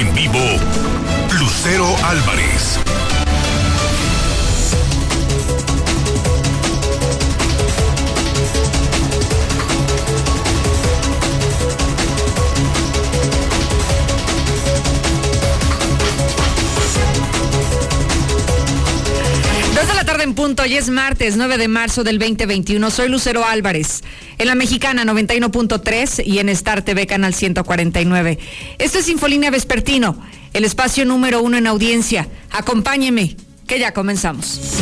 En vivo, Lucero Álvarez. Punto, hoy es martes 9 de marzo del 2021. Soy Lucero Álvarez, en la mexicana 91.3 y en Star TV Canal 149. Esto es Infolínea Vespertino, el espacio número uno en audiencia. Acompáñeme, que ya comenzamos.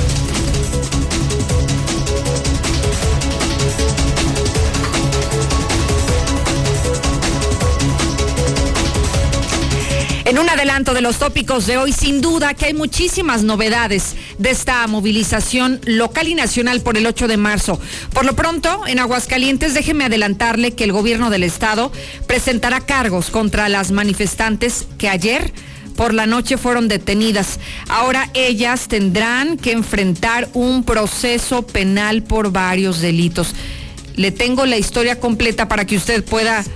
En un adelanto de los tópicos de hoy, sin duda que hay muchísimas novedades de esta movilización local y nacional por el 8 de marzo. Por lo pronto, en Aguascalientes, déjeme adelantarle que el gobierno del estado presentará cargos contra las manifestantes que ayer por la noche fueron detenidas. Ahora ellas tendrán que enfrentar un proceso penal por varios delitos. Le tengo la historia completa para que usted pueda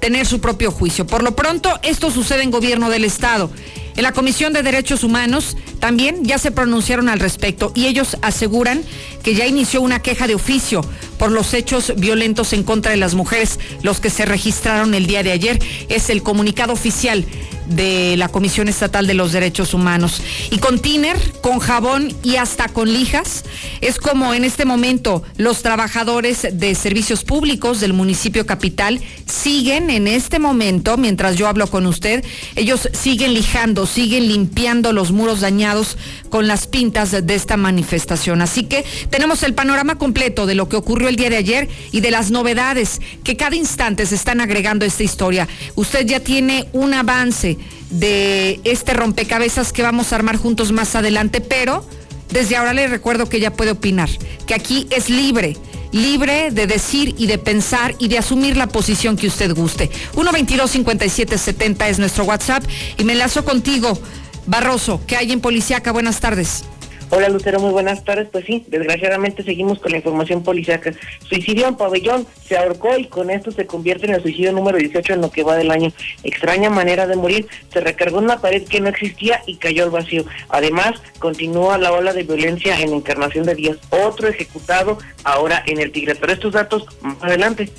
tener su propio juicio. Por lo pronto, esto sucede en gobierno del Estado. En la Comisión de Derechos Humanos también ya se pronunciaron al respecto y ellos aseguran que ya inició una queja de oficio por los hechos violentos en contra de las mujeres, los que se registraron el día de ayer. Es el comunicado oficial de la Comisión Estatal de los Derechos Humanos. Y con tiner, con jabón y hasta con lijas, es como en este momento los trabajadores de servicios públicos del municipio capital siguen en este momento, mientras yo hablo con usted, ellos siguen lijando, siguen limpiando los muros dañados con las pintas de esta manifestación. Así que tenemos el panorama completo de lo que ocurrió el día de ayer y de las novedades que cada instante se están agregando a esta historia. Usted ya tiene un avance de este rompecabezas que vamos a armar juntos más adelante, pero desde ahora le recuerdo que ya puede opinar, que aquí es libre, libre de decir y de pensar y de asumir la posición que usted guste. 122-5770 es nuestro WhatsApp y me enlazo contigo, Barroso, que hay en Policiaca. Buenas tardes. Hola Lucero, muy buenas tardes. Pues sí, desgraciadamente seguimos con la información policiaca. Suicidio en pabellón, se ahorcó y con esto se convierte en el suicidio número 18 en lo que va del año. Extraña manera de morir, se recargó una pared que no existía y cayó al vacío. Además, continúa la ola de violencia en Encarnación de Díaz, otro ejecutado ahora en el Tigre. Pero estos datos más adelante.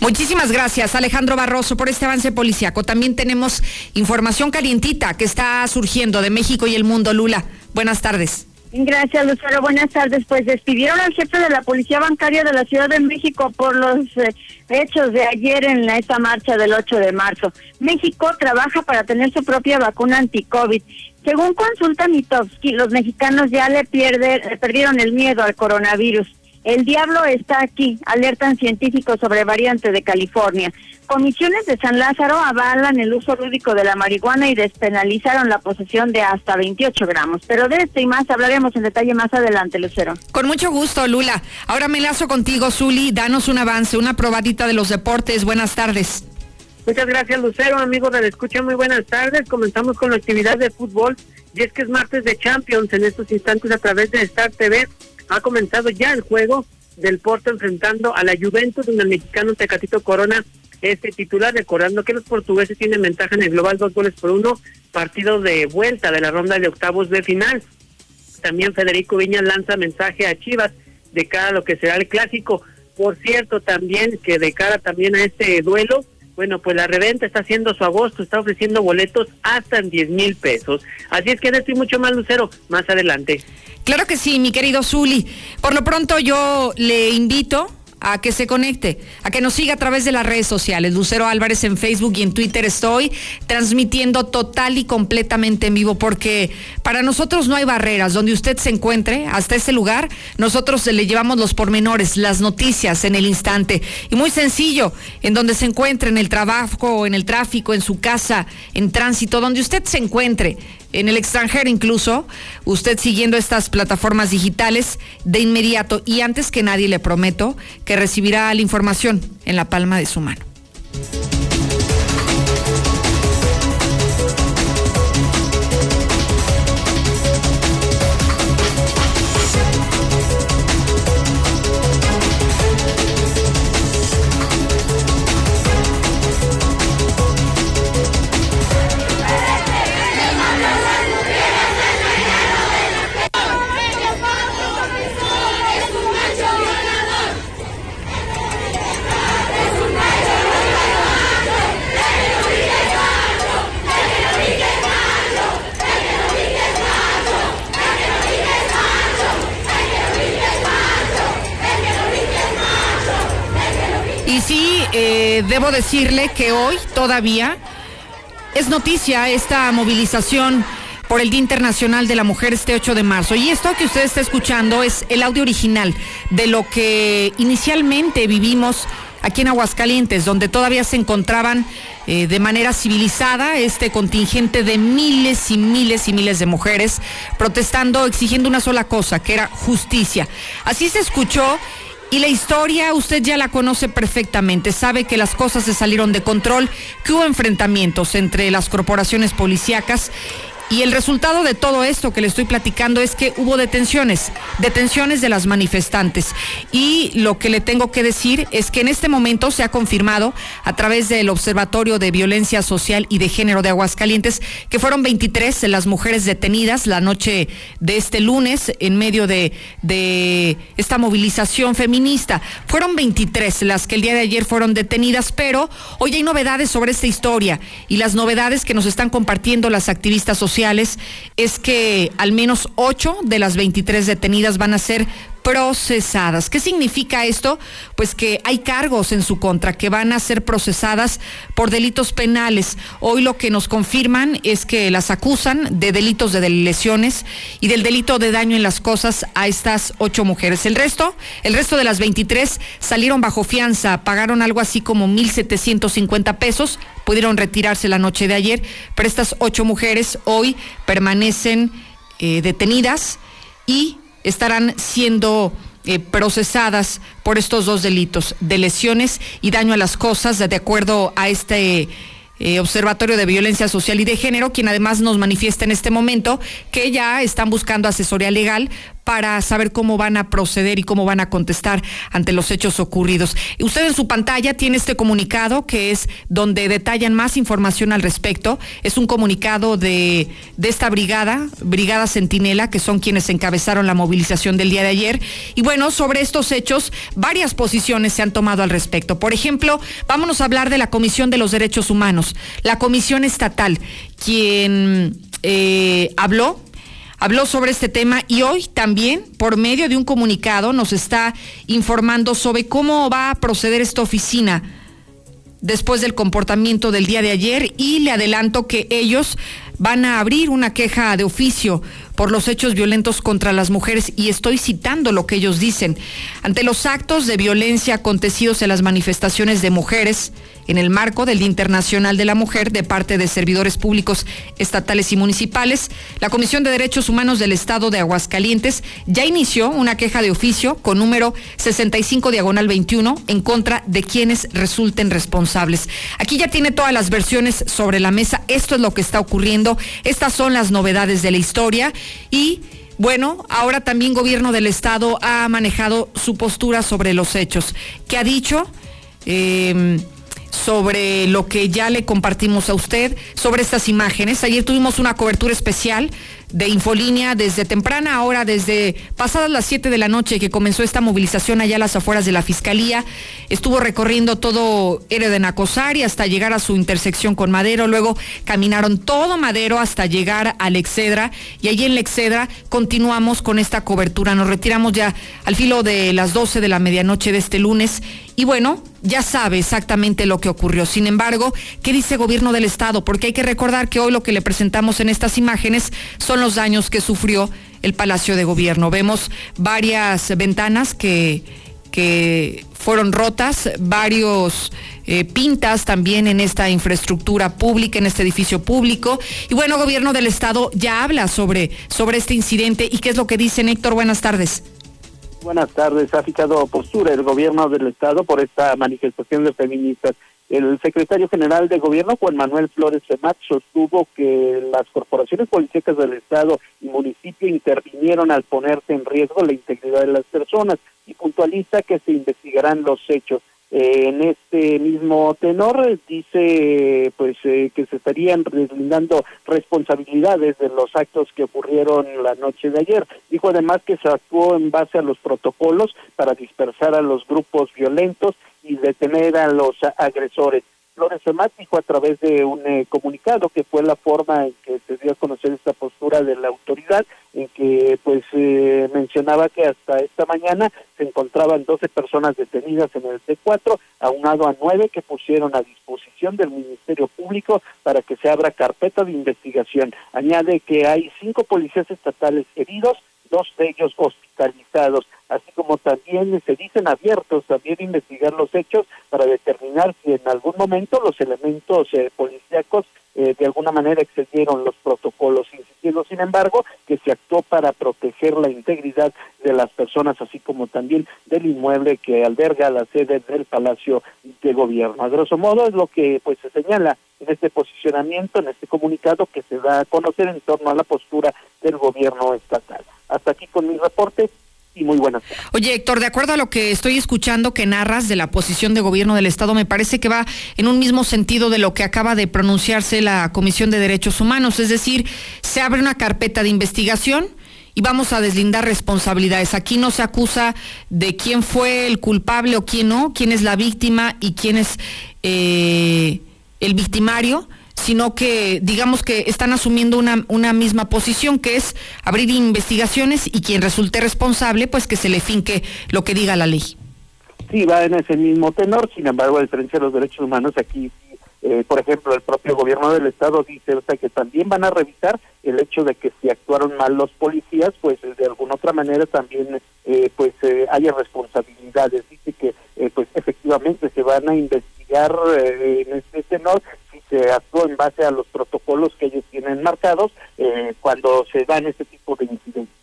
Muchísimas gracias, Alejandro Barroso, por este avance policiaco. También tenemos información calientita que está surgiendo de México y el mundo. Lula, buenas tardes. Gracias, Lucero. Buenas tardes. Pues despidieron al jefe de la Policía Bancaria de la Ciudad de México por los eh, hechos de ayer en esta marcha del 8 de marzo. México trabaja para tener su propia vacuna anti-COVID. Según consulta Mitowski, los mexicanos ya le, pierde, le perdieron el miedo al coronavirus. El diablo está aquí, alertan científicos sobre variante de California. Comisiones de San Lázaro avalan el uso lúdico de la marihuana y despenalizaron la posesión de hasta 28 gramos. Pero de esto y más hablaremos en detalle más adelante, Lucero. Con mucho gusto, Lula. Ahora me lazo contigo, Zuli. Danos un avance, una probadita de los deportes. Buenas tardes. Muchas gracias, Lucero. Amigos de la escucha, muy buenas tardes. Comenzamos con la actividad de fútbol. Y es que es martes de Champions en estos instantes a través de Star TV ha comenzado ya el juego del Porto enfrentando a la Juventus, donde el mexicano Tecatito Corona es titular, recordando que los portugueses tienen ventaja en el global dos goles por uno, partido de vuelta de la ronda de octavos de final. También Federico Viña lanza mensaje a Chivas de cara a lo que será el clásico. Por cierto, también que de cara también a este duelo, bueno, pues la reventa está haciendo su agosto, está ofreciendo boletos hasta en 10 mil pesos. Así es que estoy mucho más, Lucero, más adelante. Claro que sí, mi querido Zuli. Por lo pronto yo le invito a que se conecte, a que nos siga a través de las redes sociales. Lucero Álvarez en Facebook y en Twitter estoy transmitiendo total y completamente en vivo porque para nosotros no hay barreras. Donde usted se encuentre, hasta ese lugar, nosotros le llevamos los pormenores, las noticias en el instante. Y muy sencillo, en donde se encuentre, en el trabajo, en el tráfico, en su casa, en tránsito, donde usted se encuentre en el extranjero incluso, usted siguiendo estas plataformas digitales de inmediato y antes que nadie le prometo que recibirá la información en la palma de su mano. Eh, debo decirle que hoy todavía es noticia esta movilización por el Día Internacional de la Mujer este 8 de marzo. Y esto que usted está escuchando es el audio original de lo que inicialmente vivimos aquí en Aguascalientes, donde todavía se encontraban eh, de manera civilizada este contingente de miles y miles y miles de mujeres protestando, exigiendo una sola cosa, que era justicia. Así se escuchó. Y la historia usted ya la conoce perfectamente, sabe que las cosas se salieron de control, que hubo enfrentamientos entre las corporaciones policíacas y el resultado de todo esto que le estoy platicando es que hubo detenciones, detenciones de las manifestantes. Y lo que le tengo que decir es que en este momento se ha confirmado a través del Observatorio de Violencia Social y de Género de Aguascalientes que fueron 23 las mujeres detenidas la noche de este lunes en medio de, de esta movilización feminista. Fueron 23 las que el día de ayer fueron detenidas, pero hoy hay novedades sobre esta historia y las novedades que nos están compartiendo las activistas sociales es que al menos 8 de las 23 detenidas van a ser procesadas. ¿Qué significa esto? Pues que hay cargos en su contra que van a ser procesadas por delitos penales. Hoy lo que nos confirman es que las acusan de delitos de lesiones y del delito de daño en las cosas a estas ocho mujeres. El resto, el resto de las 23 salieron bajo fianza, pagaron algo así como 1.750 pesos, pudieron retirarse la noche de ayer, pero estas ocho mujeres hoy permanecen eh, detenidas y estarán siendo eh, procesadas por estos dos delitos de lesiones y daño a las cosas, de acuerdo a este eh, Observatorio de Violencia Social y de Género, quien además nos manifiesta en este momento que ya están buscando asesoría legal para saber cómo van a proceder y cómo van a contestar ante los hechos ocurridos. Usted en su pantalla tiene este comunicado que es donde detallan más información al respecto. Es un comunicado de, de esta brigada, Brigada Centinela, que son quienes encabezaron la movilización del día de ayer. Y bueno, sobre estos hechos, varias posiciones se han tomado al respecto. Por ejemplo, vámonos a hablar de la Comisión de los Derechos Humanos, la Comisión Estatal, quien eh, habló habló sobre este tema y hoy también, por medio de un comunicado, nos está informando sobre cómo va a proceder esta oficina después del comportamiento del día de ayer y le adelanto que ellos van a abrir una queja de oficio por los hechos violentos contra las mujeres y estoy citando lo que ellos dicen. Ante los actos de violencia acontecidos en las manifestaciones de mujeres en el marco del Día Internacional de la Mujer de parte de servidores públicos estatales y municipales, la Comisión de Derechos Humanos del Estado de Aguascalientes ya inició una queja de oficio con número 65 diagonal 21 en contra de quienes resulten responsables. Aquí ya tiene todas las versiones sobre la mesa. Esto es lo que está ocurriendo. Estas son las novedades de la historia y bueno, ahora también gobierno del estado ha manejado su postura sobre los hechos. ¿Qué ha dicho? Eh, sobre lo que ya le compartimos a usted, sobre estas imágenes. Ayer tuvimos una cobertura especial de Infolínea desde temprana hora, desde pasadas las 7 de la noche que comenzó esta movilización allá a las afueras de la Fiscalía. Estuvo recorriendo todo Ere de hasta llegar a su intersección con Madero. Luego caminaron todo Madero hasta llegar al Excedra. Y allí en la Excedra continuamos con esta cobertura. Nos retiramos ya al filo de las 12 de la medianoche de este lunes. Y bueno, ya sabe exactamente lo que ocurrió. Sin embargo, ¿qué dice gobierno del Estado? Porque hay que recordar que hoy lo que le presentamos en estas imágenes son los daños que sufrió el Palacio de Gobierno. Vemos varias ventanas que, que fueron rotas, varios eh, pintas también en esta infraestructura pública, en este edificio público. Y bueno, gobierno del Estado ya habla sobre, sobre este incidente y qué es lo que dice Héctor. Buenas tardes. Buenas tardes. Ha fijado postura el gobierno del Estado por esta manifestación de feministas. El secretario general de gobierno, Juan Manuel Flores Femat, sostuvo que las corporaciones policíacas del Estado y municipio intervinieron al ponerse en riesgo la integridad de las personas y puntualiza que se investigarán los hechos. Eh, en este mismo tenor dice pues eh, que se estarían deslindando responsabilidades de los actos que ocurrieron la noche de ayer. Dijo además que se actuó en base a los protocolos para dispersar a los grupos violentos y detener a los agresores. Flores Femat dijo a través de un eh, comunicado que fue la forma en que se dio a conocer esta postura de la autoridad, en que pues eh, mencionaba que hasta esta mañana se encontraban 12 personas detenidas en el C4, aunado a nueve que pusieron a disposición del Ministerio Público para que se abra carpeta de investigación. Añade que hay cinco policías estatales heridos, dos de ellos hospitalizados, así como también se dicen abiertos también investigar los hechos para determinar si en algún momento los elementos eh, policíacos eh, de alguna manera excedieron los protocolos, insistiendo sin embargo que se actuó para proteger la integridad de las personas, así como también del inmueble que alberga la sede del Palacio de Gobierno. A grosso modo es lo que pues se señala en este posicionamiento, en este comunicado que se da a conocer en torno a la postura del gobierno estatal. Hasta aquí con mi reporte y muy buenas Oye, Héctor, de acuerdo a lo que estoy escuchando que narras de la posición de gobierno del Estado, me parece que va en un mismo sentido de lo que acaba de pronunciarse la Comisión de Derechos Humanos, es decir, se abre una carpeta de investigación y vamos a deslindar responsabilidades. Aquí no se acusa de quién fue el culpable o quién no, quién es la víctima y quién es eh, el victimario sino que digamos que están asumiendo una, una misma posición, que es abrir investigaciones y quien resulte responsable, pues que se le finque lo que diga la ley. Sí, va en ese mismo tenor, sin embargo, a diferencia de los derechos humanos, aquí, eh, por ejemplo, el propio gobierno del Estado dice o sea, que también van a revisar el hecho de que si actuaron mal los policías, pues de alguna otra manera también eh, pues eh, haya responsabilidades. Dice que pues efectivamente se van a investigar en este tenor se actuó en base a los protocolos que ellos tienen marcados eh, cuando se dan este tipo de incidentes.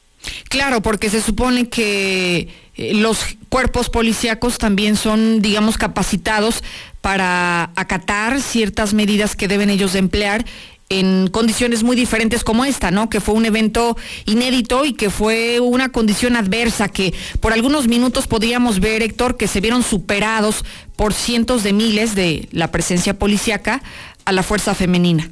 Claro, porque se supone que eh, los cuerpos policíacos también son, digamos, capacitados para acatar ciertas medidas que deben ellos emplear en condiciones muy diferentes como esta, ¿no? Que fue un evento inédito y que fue una condición adversa que por algunos minutos podíamos ver, Héctor, que se vieron superados por cientos de miles de la presencia policíaca a la fuerza femenina.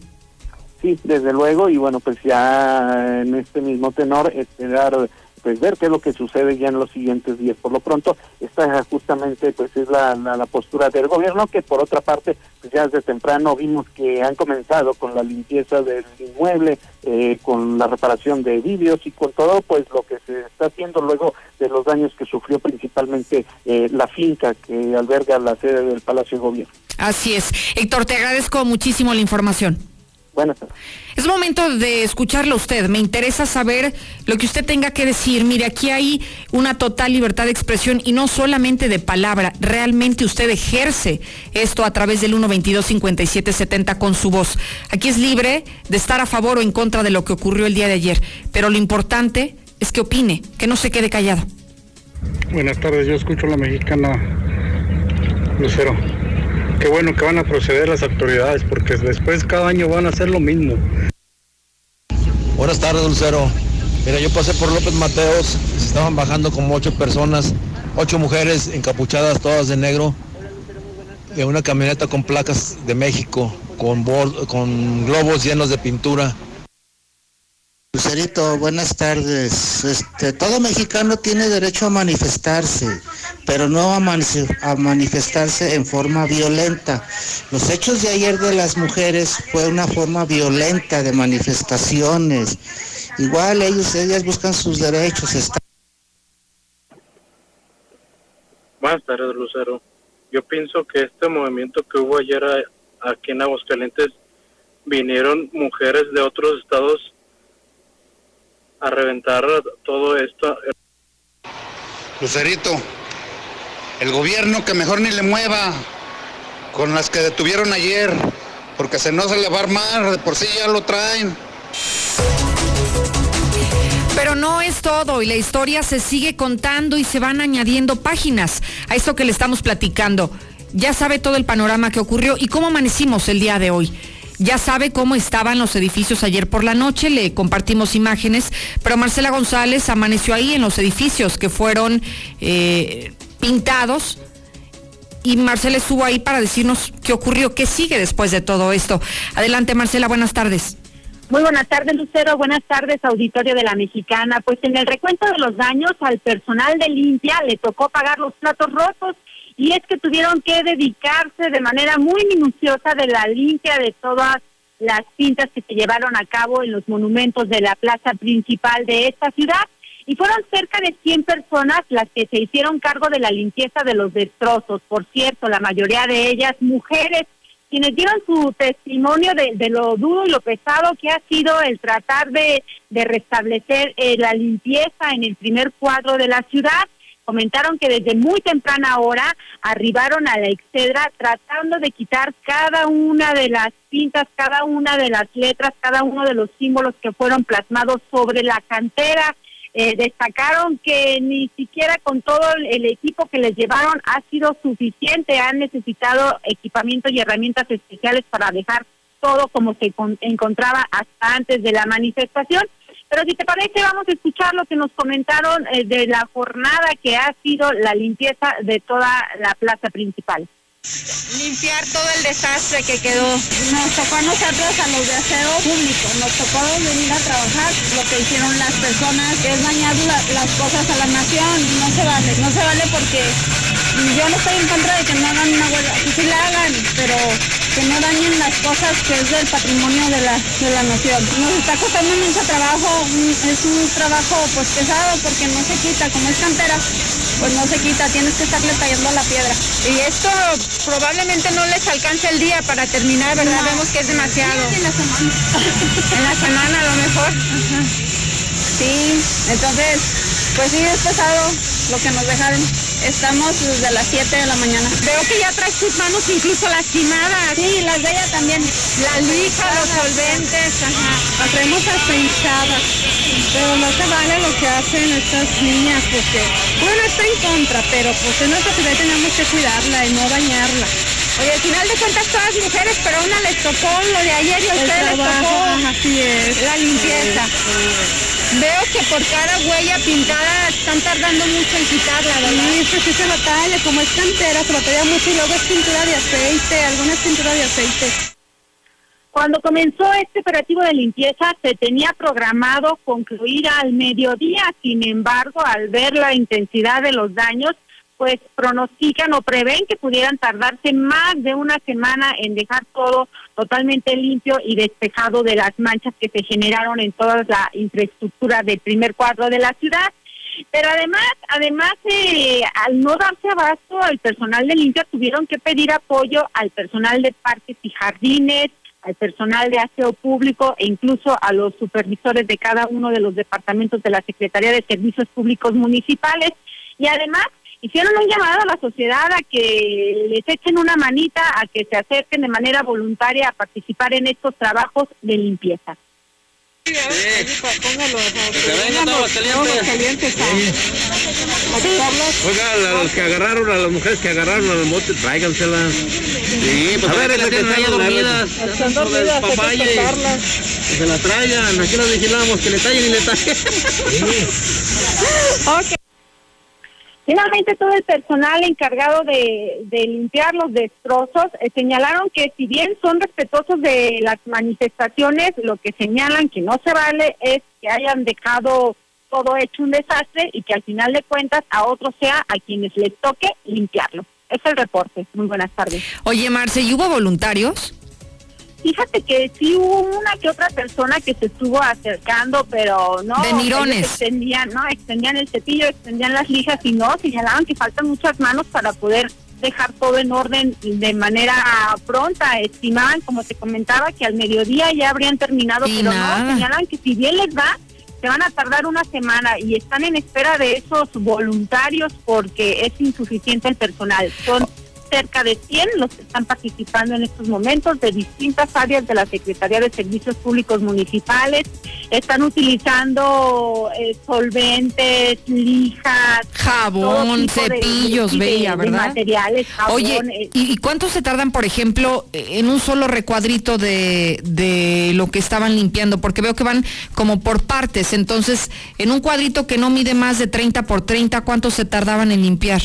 Sí, desde luego, y bueno, pues ya en este mismo tenor, esperar pues ver qué es lo que sucede ya en los siguientes días. Por lo pronto, esta justamente pues es la, la, postura del gobierno, que por otra parte, pues ya desde temprano vimos que han comenzado con la limpieza del inmueble, eh, con la reparación de vídeos y con todo pues lo que se está haciendo luego de los daños que sufrió principalmente eh, la finca que alberga la sede del Palacio de Gobierno. Así es. Héctor, te agradezco muchísimo la información. Buenas tardes. Es momento de escucharlo usted. Me interesa saber lo que usted tenga que decir. Mire, aquí hay una total libertad de expresión y no solamente de palabra. Realmente usted ejerce esto a través del 122-5770 con su voz. Aquí es libre de estar a favor o en contra de lo que ocurrió el día de ayer. Pero lo importante es que opine, que no se quede callado. Buenas tardes, yo escucho a la mexicana Lucero. Qué bueno que van a proceder las autoridades porque después cada año van a hacer lo mismo. Buenas tardes, Dulcero. Mira, yo pasé por López Mateos, estaban bajando como ocho personas, ocho mujeres encapuchadas todas de negro, de una camioneta con placas de México, con globos llenos de pintura. Lucerito, buenas tardes. Este, todo mexicano tiene derecho a manifestarse, pero no a, a, manifestarse en forma violenta. Los hechos de ayer de las mujeres fue una forma violenta de manifestaciones. Igual ellos, ellas buscan sus derechos. Buenas tardes, Lucero. Yo pienso que este movimiento que hubo ayer aquí en Aguascalientes vinieron mujeres de otros estados a reventar todo esto. Lucerito, el gobierno que mejor ni le mueva con las que detuvieron ayer, porque se no se le va a armar, de por sí ya lo traen. Pero no es todo y la historia se sigue contando y se van añadiendo páginas a esto que le estamos platicando. Ya sabe todo el panorama que ocurrió y cómo amanecimos el día de hoy ya sabe cómo estaban los edificios ayer por la noche, le compartimos imágenes, pero Marcela González amaneció ahí en los edificios que fueron eh, pintados. Y Marcela estuvo ahí para decirnos qué ocurrió, qué sigue después de todo esto. Adelante, Marcela, buenas tardes. Muy buenas tardes, Lucero. Buenas tardes, auditorio de la Mexicana. Pues en el recuento de los daños al personal de limpia le tocó pagar los platos rotos y es que tuvieron que dedicarse de manera muy minuciosa de la limpia de todas las pintas que se llevaron a cabo en los monumentos de la plaza principal de esta ciudad y fueron cerca de 100 personas las que se hicieron cargo de la limpieza de los destrozos. Por cierto, la mayoría de ellas mujeres, quienes dieron su testimonio de, lo duro y lo pesado que ha sido el tratar de, restablecer eh, la limpieza en el primer cuadro de la ciudad comentaron que desde muy temprana hora arribaron a la Excedra tratando de quitar cada una de las pintas, cada una de las letras, cada uno de los símbolos que fueron plasmados sobre la cantera. Eh, destacaron que ni siquiera con todo el equipo que les llevaron ha sido suficiente, han necesitado equipamiento y herramientas especiales para dejar todo como se encontraba hasta antes de la manifestación. Pero si te parece, vamos a escuchar lo que nos comentaron eh, de la jornada que ha sido la limpieza de toda la plaza principal. Limpiar todo el desastre que quedó. Nos tocó a nosotros, a los de aseo público, nos tocó venir a trabajar lo que hicieron las personas, que es dañar las cosas a la nación. No se vale, no se vale porque yo no estoy en contra de que no hagan una huelga, que sí la hagan, pero que no dañen las cosas que es del patrimonio de la, de la nación. Nos está costando mucho trabajo, es un trabajo pues pesado porque no se quita, como es cantera, pues no se quita, tienes que estarle tallando la piedra. Y esto probablemente no les alcance el día para terminar, ¿verdad? Vemos que es demasiado. en la semana. en la semana a lo mejor. Sí, entonces, pues sí es pesado lo que nos dejaron. Estamos desde las 7 de la mañana. Veo que ya traes tus manos incluso lastimadas. Sí, las de ella también. La lija, los solventes, ajá. Las traemos hasta hinchadas. Pero no se vale lo que hacen estas niñas porque, bueno, está en contra, pero pues en nuestra ciudad tenemos que cuidarla y no dañarla. Oye, al final de cuentas todas mujeres, pero a una les tocó lo de ayer y a ustedes les tocó así es. la limpieza. Veo que por cada huella pintada están tardando mucho en quitarla, ¿verdad? Sí, pues sí se batalla, como es cantera, se batalla mucho y luego es pintura de aceite, algunas pintura de aceite. Cuando comenzó este operativo de limpieza se tenía programado concluir al mediodía, sin embargo, al ver la intensidad de los daños, pues pronostican o prevén que pudieran tardarse más de una semana en dejar todo totalmente limpio y despejado de las manchas que se generaron en toda la infraestructura del primer cuadro de la ciudad. Pero además, además eh, al no darse abasto, el personal de limpia tuvieron que pedir apoyo al personal de parques y jardines, al personal de aseo público e incluso a los supervisores de cada uno de los departamentos de la Secretaría de Servicios Públicos Municipales. Y además hicieron un llamado a la sociedad a que les echen una manita, a que se acerquen de manera voluntaria a participar en estos trabajos de limpieza. Sí. Póngalo, los calientes. Oiga, a los que agarraron, a las mujeres que agarraron al mote, tráiganselas. Sí, pues a ver, es que están dormidas. Están dormidas, que se la traigan. Aquí las vigilamos, que le tallen y le tallen. ok. Finalmente, todo el personal encargado de, limpiar los destrozos eh, señalaron que si bien son respetuosos de las manifestaciones, lo que señalan que no se vale es que hayan dejado todo hecho un desastre y que al final de cuentas a otros sea a quienes les toque limpiarlo. Es el reporte. Muy buenas tardes. Oye, Marce, ¿y hubo voluntarios? Fíjate que sí hubo una que otra persona que se estuvo acercando, pero no. Extendían, no, extendían el cepillo, extendían las lijas y no, señalaban que faltan muchas manos para poder dejar todo en orden de manera pronta. Estimaban, como te comentaba, que al mediodía ya habrían terminado, pero no, señalan que si bien les va, se van a tardar una semana y están en espera de esos voluntarios porque es insuficiente el personal. Son cerca de 100 los que están participando en estos momentos de distintas áreas de la Secretaría de Servicios Públicos Municipales. Están utilizando eh, solventes, lijas, jabón, cepillos, bella, ¿verdad? materiales, jabón, Oye, eh. ¿y cuánto se tardan, por ejemplo, en un solo recuadrito de, de lo que estaban limpiando? Porque veo que van como por partes. Entonces, en un cuadrito que no mide más de 30 por 30, ¿cuánto se tardaban en limpiar?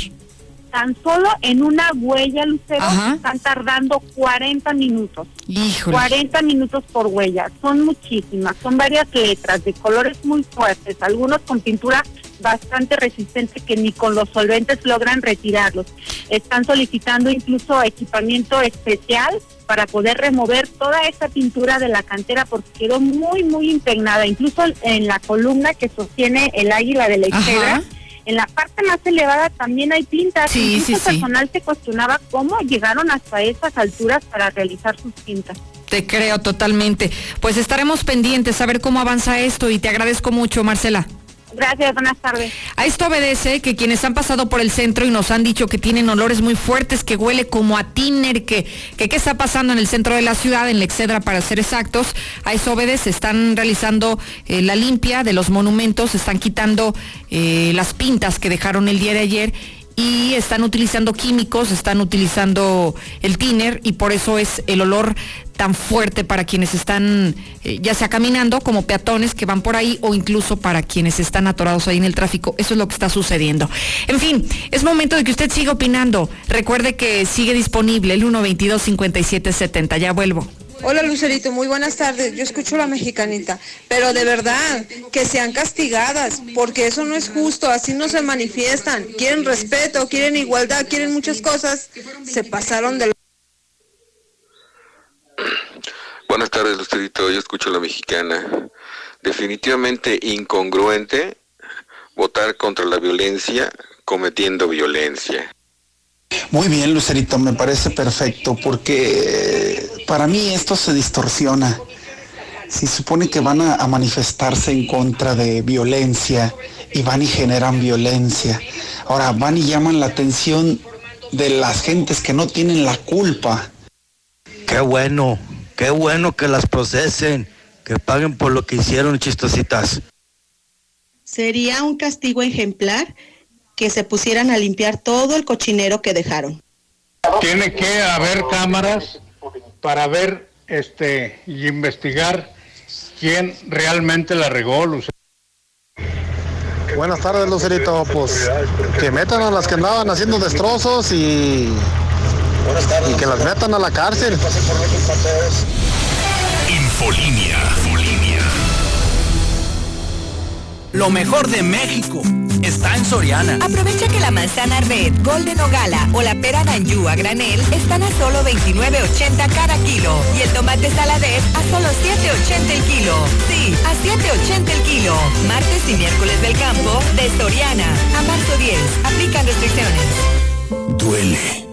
Tan solo en una huella, Lucero, están tardando 40 minutos. Híjole. 40 minutos por huella. Son muchísimas, son varias letras de colores muy fuertes, algunos con pintura bastante resistente que ni con los solventes logran retirarlos. Están solicitando incluso equipamiento especial para poder remover toda esa pintura de la cantera porque quedó muy, muy impregnada. Incluso en la columna que sostiene el águila de la izquierda, en la parte más elevada también hay pintas. Sí, Incluso sí, personal se cuestionaba cómo llegaron hasta esas alturas para realizar sus pintas. Te creo totalmente. Pues estaremos pendientes a ver cómo avanza esto y te agradezco mucho, Marcela. Gracias, buenas tardes. A esto obedece que quienes han pasado por el centro y nos han dicho que tienen olores muy fuertes, que huele como a tiner, que, qué está pasando en el centro de la ciudad, en la Excedra para ser exactos, a eso obedece, están realizando eh, la limpia de los monumentos, están quitando eh, las pintas que dejaron el día de ayer y están utilizando químicos, están utilizando el tiner y por eso es el olor tan fuerte para quienes están eh, ya sea caminando como peatones que van por ahí o incluso para quienes están atorados ahí en el tráfico. Eso es lo que está sucediendo. En fin, es momento de que usted siga opinando. Recuerde que sigue disponible el 122 5770. Ya vuelvo. Hola Lucerito, muy buenas tardes. Yo escucho la mexicanita, pero de verdad, que sean castigadas, porque eso no es justo, así no se manifiestan. Quieren respeto, quieren igualdad, quieren muchas cosas. Se pasaron de... Buenas tardes, Lucerito. Yo escucho la mexicana. Definitivamente incongruente votar contra la violencia cometiendo violencia. Muy bien, Lucerito, me parece perfecto porque eh, para mí esto se distorsiona. Si supone que van a, a manifestarse en contra de violencia y van y generan violencia. Ahora van y llaman la atención de las gentes que no tienen la culpa. Qué bueno, qué bueno que las procesen, que paguen por lo que hicieron, chistositas. Sería un castigo ejemplar que se pusieran a limpiar todo el cochinero que dejaron. Tiene que haber cámaras para ver este y investigar quién realmente la regó, Lucero. Buenas tardes, Lucerito. Pues que metan a las que andaban haciendo destrozos y, y que las metan a la cárcel. Infolinia. Infolinia. Lo mejor de México está en Soriana. Aprovecha que la manzana red, golden o gala o la pera danjú a granel están a solo 29.80 cada kilo y el tomate saladez a solo 7.80 el kilo. Sí, a 7.80 el kilo. Martes y miércoles del campo de Soriana. A marzo 10. Aplican restricciones. Duele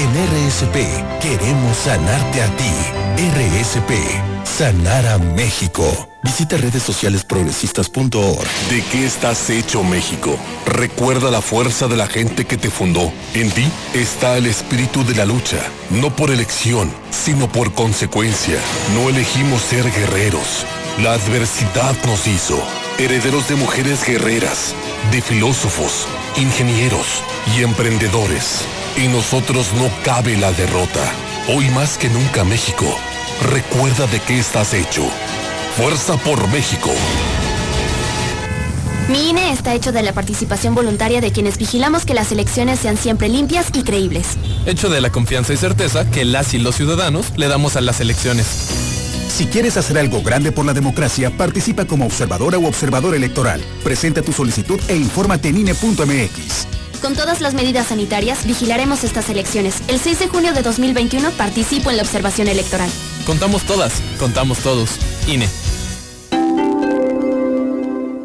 En RSP queremos sanarte a ti. RSP, sanar a México. Visita redes sociales progresistas.org. ¿De qué estás hecho México? Recuerda la fuerza de la gente que te fundó. En ti está el espíritu de la lucha, no por elección, sino por consecuencia. No elegimos ser guerreros. La adversidad nos hizo. Herederos de mujeres guerreras, de filósofos, ingenieros y emprendedores. En nosotros no cabe la derrota. Hoy más que nunca México, recuerda de qué estás hecho. Fuerza por México. Mi INE está hecho de la participación voluntaria de quienes vigilamos que las elecciones sean siempre limpias y creíbles. Hecho de la confianza y certeza que las y los ciudadanos le damos a las elecciones. Si quieres hacer algo grande por la democracia, participa como observadora o observador electoral. Presenta tu solicitud e infórmate en INE.mx. Con todas las medidas sanitarias, vigilaremos estas elecciones. El 6 de junio de 2021 participo en la observación electoral. Contamos todas, contamos todos. INE.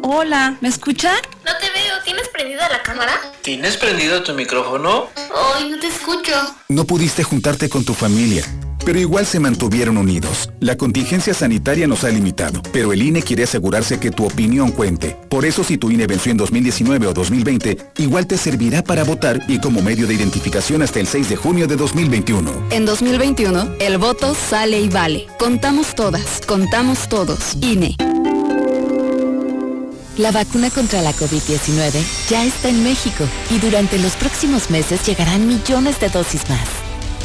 Hola, ¿me escuchan? No te veo, ¿tienes prendida la cámara? ¿Tienes prendido tu micrófono? Ay, no te escucho. No pudiste juntarte con tu familia, pero igual se mantuvieron unidos. La contingencia sanitaria nos ha limitado, pero el INE quiere asegurarse que tu opinión cuente. Por eso si tu INE venció en 2019 o 2020, igual te servirá para votar y como medio de identificación hasta el 6 de junio de 2021. En 2021, el voto sale y vale. Contamos todas, contamos todos. INE. La vacuna contra la COVID-19 ya está en México y durante los próximos meses llegarán millones de dosis más.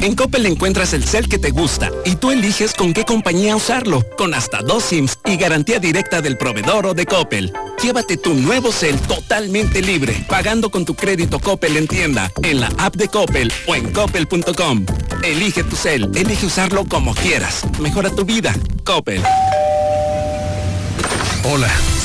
En Coppel encuentras el cel que te gusta y tú eliges con qué compañía usarlo, con hasta dos SIMs y garantía directa del proveedor o de Coppel. Llévate tu nuevo cel totalmente libre, pagando con tu crédito Coppel en tienda, en la app de Coppel o en coppel.com. Elige tu cel, elige usarlo como quieras. Mejora tu vida. Coppel. Hola,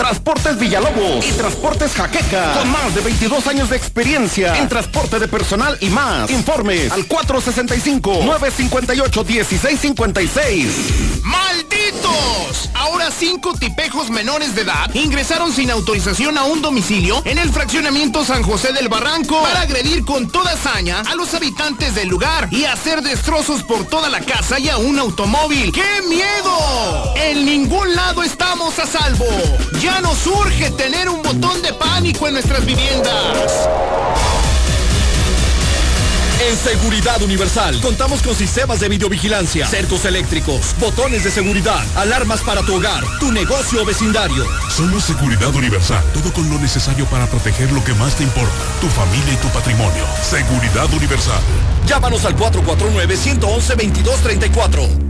Transportes Villalobos y Transportes Jaqueca, con más de 22 años de experiencia en transporte de personal y más. Informes al 465-958-1656. ¡Malditos! Ahora cinco tipejos menores de edad ingresaron sin autorización a un domicilio en el fraccionamiento San José del Barranco para agredir con toda hazaña a los habitantes del lugar y hacer destrozos por toda la casa y a un automóvil. ¡Qué miedo! En ningún lado estamos a salvo. Nos urge tener un botón de pánico en nuestras viviendas. En Seguridad Universal contamos con sistemas de videovigilancia, cercos eléctricos, botones de seguridad, alarmas para tu hogar, tu negocio o vecindario. Somos Seguridad Universal, todo con lo necesario para proteger lo que más te importa, tu familia y tu patrimonio. Seguridad Universal. Llámanos al 449-111-2234.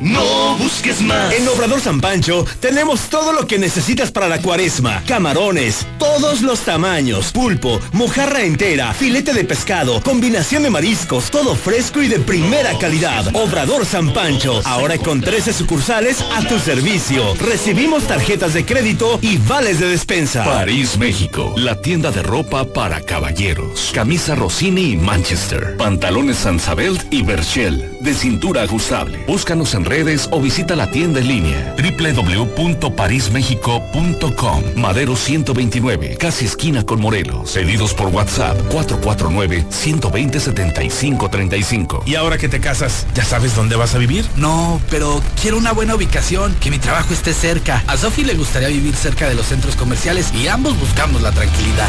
No busques más. En Obrador San Pancho tenemos todo lo que necesitas para la cuaresma. Camarones, todos los tamaños, pulpo, mojarra entera, filete de pescado, combinación de mariscos, todo fresco y de primera calidad. Obrador San Pancho, ahora con 13 sucursales a tu servicio. Recibimos tarjetas de crédito y vales de despensa. París, México, la tienda de ropa para caballeros. Camisa Rossini y Manchester. Pantalones Sansabelt y Berchel, de cintura ajustable. Búscanos en redes o visita la tienda en línea www.parismexico.com Madero 129, casi esquina con Morelos. Pedidos por WhatsApp 449-120-7535. Y ahora que te casas, ¿ya sabes dónde vas a vivir? No, pero quiero una buena ubicación, que mi trabajo esté cerca. A Sofi le gustaría vivir cerca de los centros comerciales y ambos buscamos la tranquilidad.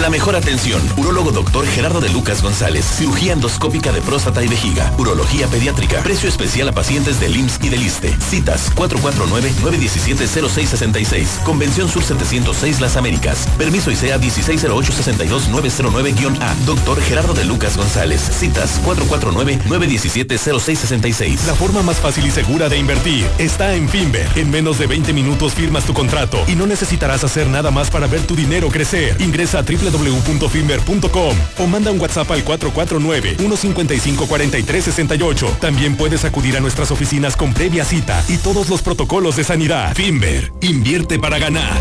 La mejor atención. Urólogo doctor Gerardo de Lucas González. Cirugía endoscópica de próstata y vejiga. Urología pediátrica. Precio especial a pacientes del IMSS y del ISTE. Citas 449-917-0666. Convención Sur 706 Las Américas. Permiso ICEA 160862909-A. Doctor Gerardo de Lucas González. Citas 449-917-0666. La forma más fácil y segura de invertir está en Finver. En menos de 20 minutos firmas tu contrato y no necesitarás hacer nada más para ver tu dinero crecer. Ingresa a www.finver.com o manda un WhatsApp al 449-155-4368. También puedes acudir a nuestras oficinas con previa cita y todos los protocolos de sanidad. Finver, invierte para ganar.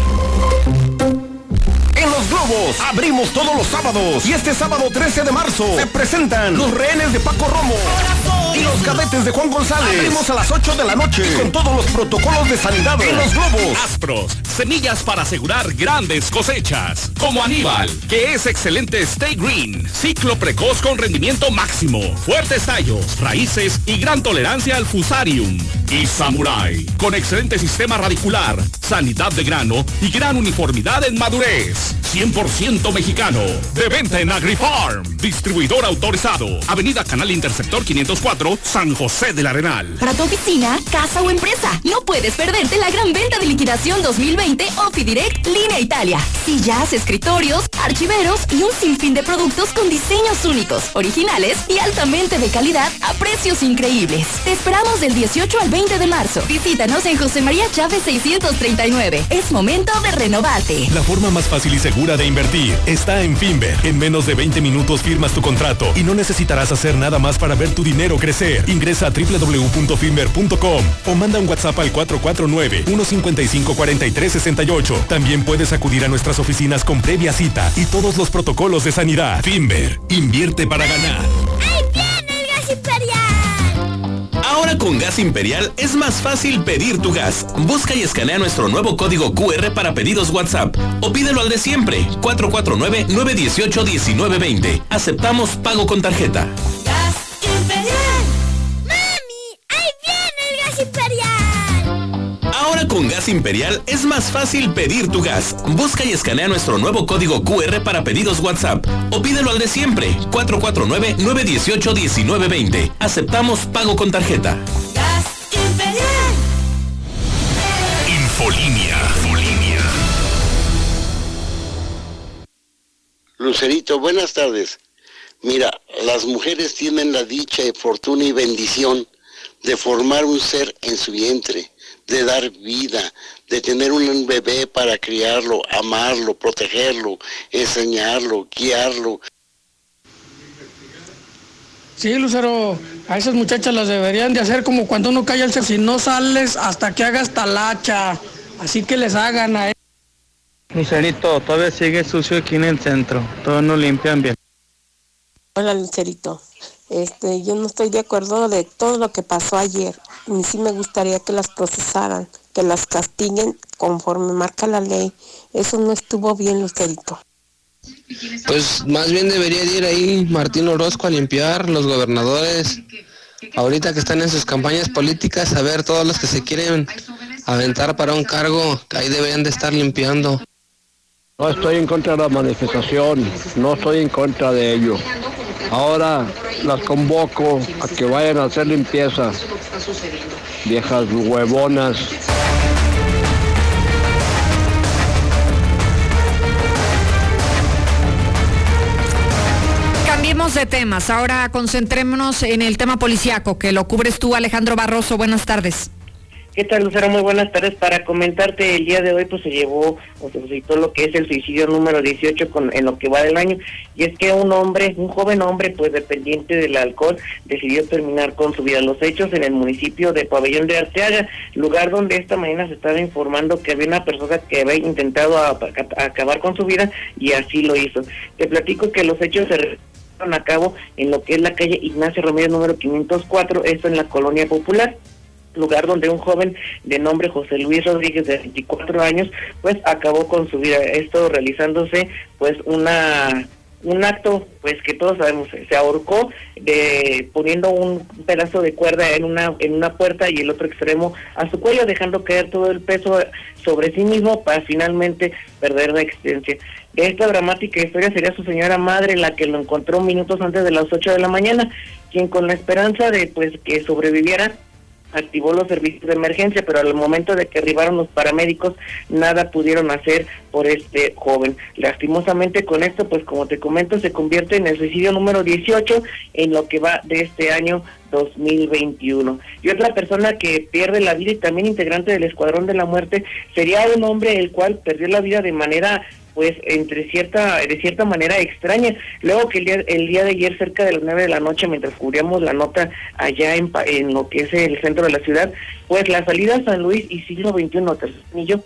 En Los Globos abrimos todos los sábados y este sábado 13 de marzo se presentan los rehenes de Paco Romo y los cadetes de Juan González. Abrimos a las 8 de la noche con todos los protocolos de sanidad en Los Globos. Aspros, semillas para asegurar grandes cosechas. Como Aníbal, que es excelente Stay Green, ciclo precoz con rendimiento máximo, fuertes tallos, raíces y gran tolerancia al fusarium. Y Samurai, con excelente sistema radicular, sanidad de grano y gran uniformidad en madurez. 100% mexicano. De venta en AgriFarm. Distribuidor autorizado. Avenida Canal Interceptor 504, San José del Arenal. Para tu oficina, casa o empresa, no puedes perderte la gran venta de liquidación 2020 OffiDirect Línea Italia. Sillas, escritorios, archiveros y un sinfín de productos con diseños únicos, originales y altamente de calidad a precios increíbles. Te esperamos del 18 al 20 de marzo. Visítanos en José María Chávez 639. Es momento de renovarte. La forma más fácil y segura de invertir está en Finver. En menos de 20 minutos firmas tu contrato y no necesitarás hacer nada más para ver tu dinero crecer. Ingresa a www.finver.com o manda un WhatsApp al 449-155-4368. También puedes acudir a nuestras oficinas con previa cita y todos los protocolos de sanidad. Finver, invierte para ganar. ¡Ahí viene el gas imperial! Ahora con Gas Imperial es más fácil pedir tu gas. Busca y escanea nuestro nuevo código QR para pedidos WhatsApp o pídelo al de siempre, 449-918-1920. Aceptamos pago con tarjeta. Con Gas Imperial es más fácil pedir tu gas. Busca y escanea nuestro nuevo código QR para pedidos WhatsApp o pídelo al de siempre, 449-918-1920. Aceptamos pago con tarjeta. ¡Gas imperial! Infolinia. Lucerito, buenas tardes. Mira, las mujeres tienen la dicha, y fortuna y bendición de formar un ser en su vientre, de dar vida, de tener un bebé para criarlo, amarlo, protegerlo, enseñarlo, guiarlo. Sí, Lucero, a esas muchachas las deberían de hacer como cuando uno cae al sexo. Si no sales hasta que hagas talacha. Así que les hagan a Lucerito, todavía sigue sucio aquí en el centro. Todos no limpian bien. Hola Lucerito, este, yo no estoy de acuerdo de todo lo que pasó ayer. A mí sí me gustaría que las procesaran, que las castiguen conforme marca la ley. Eso no estuvo bien, Lucerito. Pues más bien debería de ir ahí Martín Orozco a limpiar, los gobernadores, ahorita que están en sus campañas políticas, a ver todos los que se quieren aventar para un cargo, que ahí deberían de estar limpiando. No estoy en contra de la manifestación, no estoy en contra de ello. Ahora las convoco a que vayan a hacer limpieza. Viejas huevonas. Cambiemos de temas. Ahora concentrémonos en el tema policiaco, que lo cubres tú, Alejandro Barroso. Buenas tardes. ¿Qué tal, Lucero? Muy buenas tardes. Para comentarte, el día de hoy pues se llevó o se suscitó lo que es el suicidio número 18 con, en lo que va del año. Y es que un hombre, un joven hombre, pues dependiente del alcohol, decidió terminar con su vida. Los hechos en el municipio de Pabellón de Arteaga, lugar donde esta mañana se estaba informando que había una persona que había intentado acabar con su vida y así lo hizo. Te platico que los hechos se a cabo en lo que es la calle Ignacio Romero número 504, esto en la colonia popular lugar donde un joven de nombre José Luis Rodríguez de 24 años pues acabó con su vida. Esto realizándose pues una un acto pues que todos sabemos se ahorcó de poniendo un pedazo de cuerda en una en una puerta y el otro extremo a su cuello dejando caer todo el peso sobre sí mismo para finalmente perder la existencia. Esta dramática historia sería su señora madre la que lo encontró minutos antes de las 8 de la mañana quien con la esperanza de pues que sobreviviera activó los servicios de emergencia, pero al momento de que arribaron los paramédicos, nada pudieron hacer por este joven. Lastimosamente con esto, pues como te comento, se convierte en el suicidio número 18 en lo que va de este año 2021. Y otra persona que pierde la vida y también integrante del Escuadrón de la Muerte sería un hombre el cual perdió la vida de manera pues entre cierta de cierta manera extraña. Luego que el día, el día de ayer cerca de las nueve de la noche, mientras cubríamos la nota allá en, en lo que es el centro de la ciudad, pues la salida a San Luis y siglo XXI, yo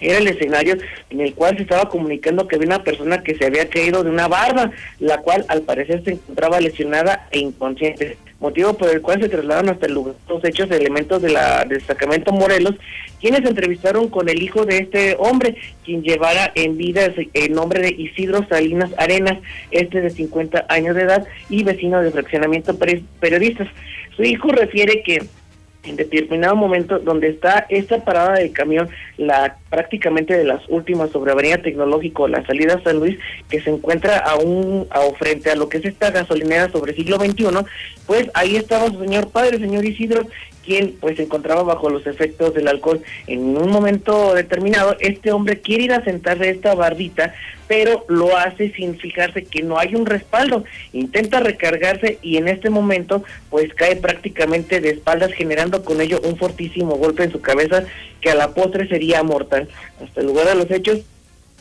era el escenario en el cual se estaba comunicando que había una persona que se había caído de una barba, la cual al parecer se encontraba lesionada e inconsciente, motivo por el cual se trasladaron hasta el lugar los hechos de elementos de la destacamento Morelos, quienes entrevistaron con el hijo de este hombre, quien llevara en vida el nombre de Isidro Salinas Arenas, este de 50 años de edad y vecino de fraccionamiento periodistas. Su hijo refiere que en determinado momento donde está esta parada del camión, la prácticamente de las últimas sobre Avenida Tecnológico, la salida San Luis, que se encuentra aún a, frente a lo que es esta gasolinera sobre siglo XXI, pues ahí estaba su señor padre, señor Isidro, quien pues se encontraba bajo los efectos del alcohol. En un momento determinado, este hombre quiere ir a sentarse a esta bardita, pero lo hace sin fijarse que no hay un respaldo. Intenta recargarse y en este momento pues cae prácticamente de espaldas generando con ello un fortísimo golpe en su cabeza que a la postre sería mortal. Hasta el lugar de los hechos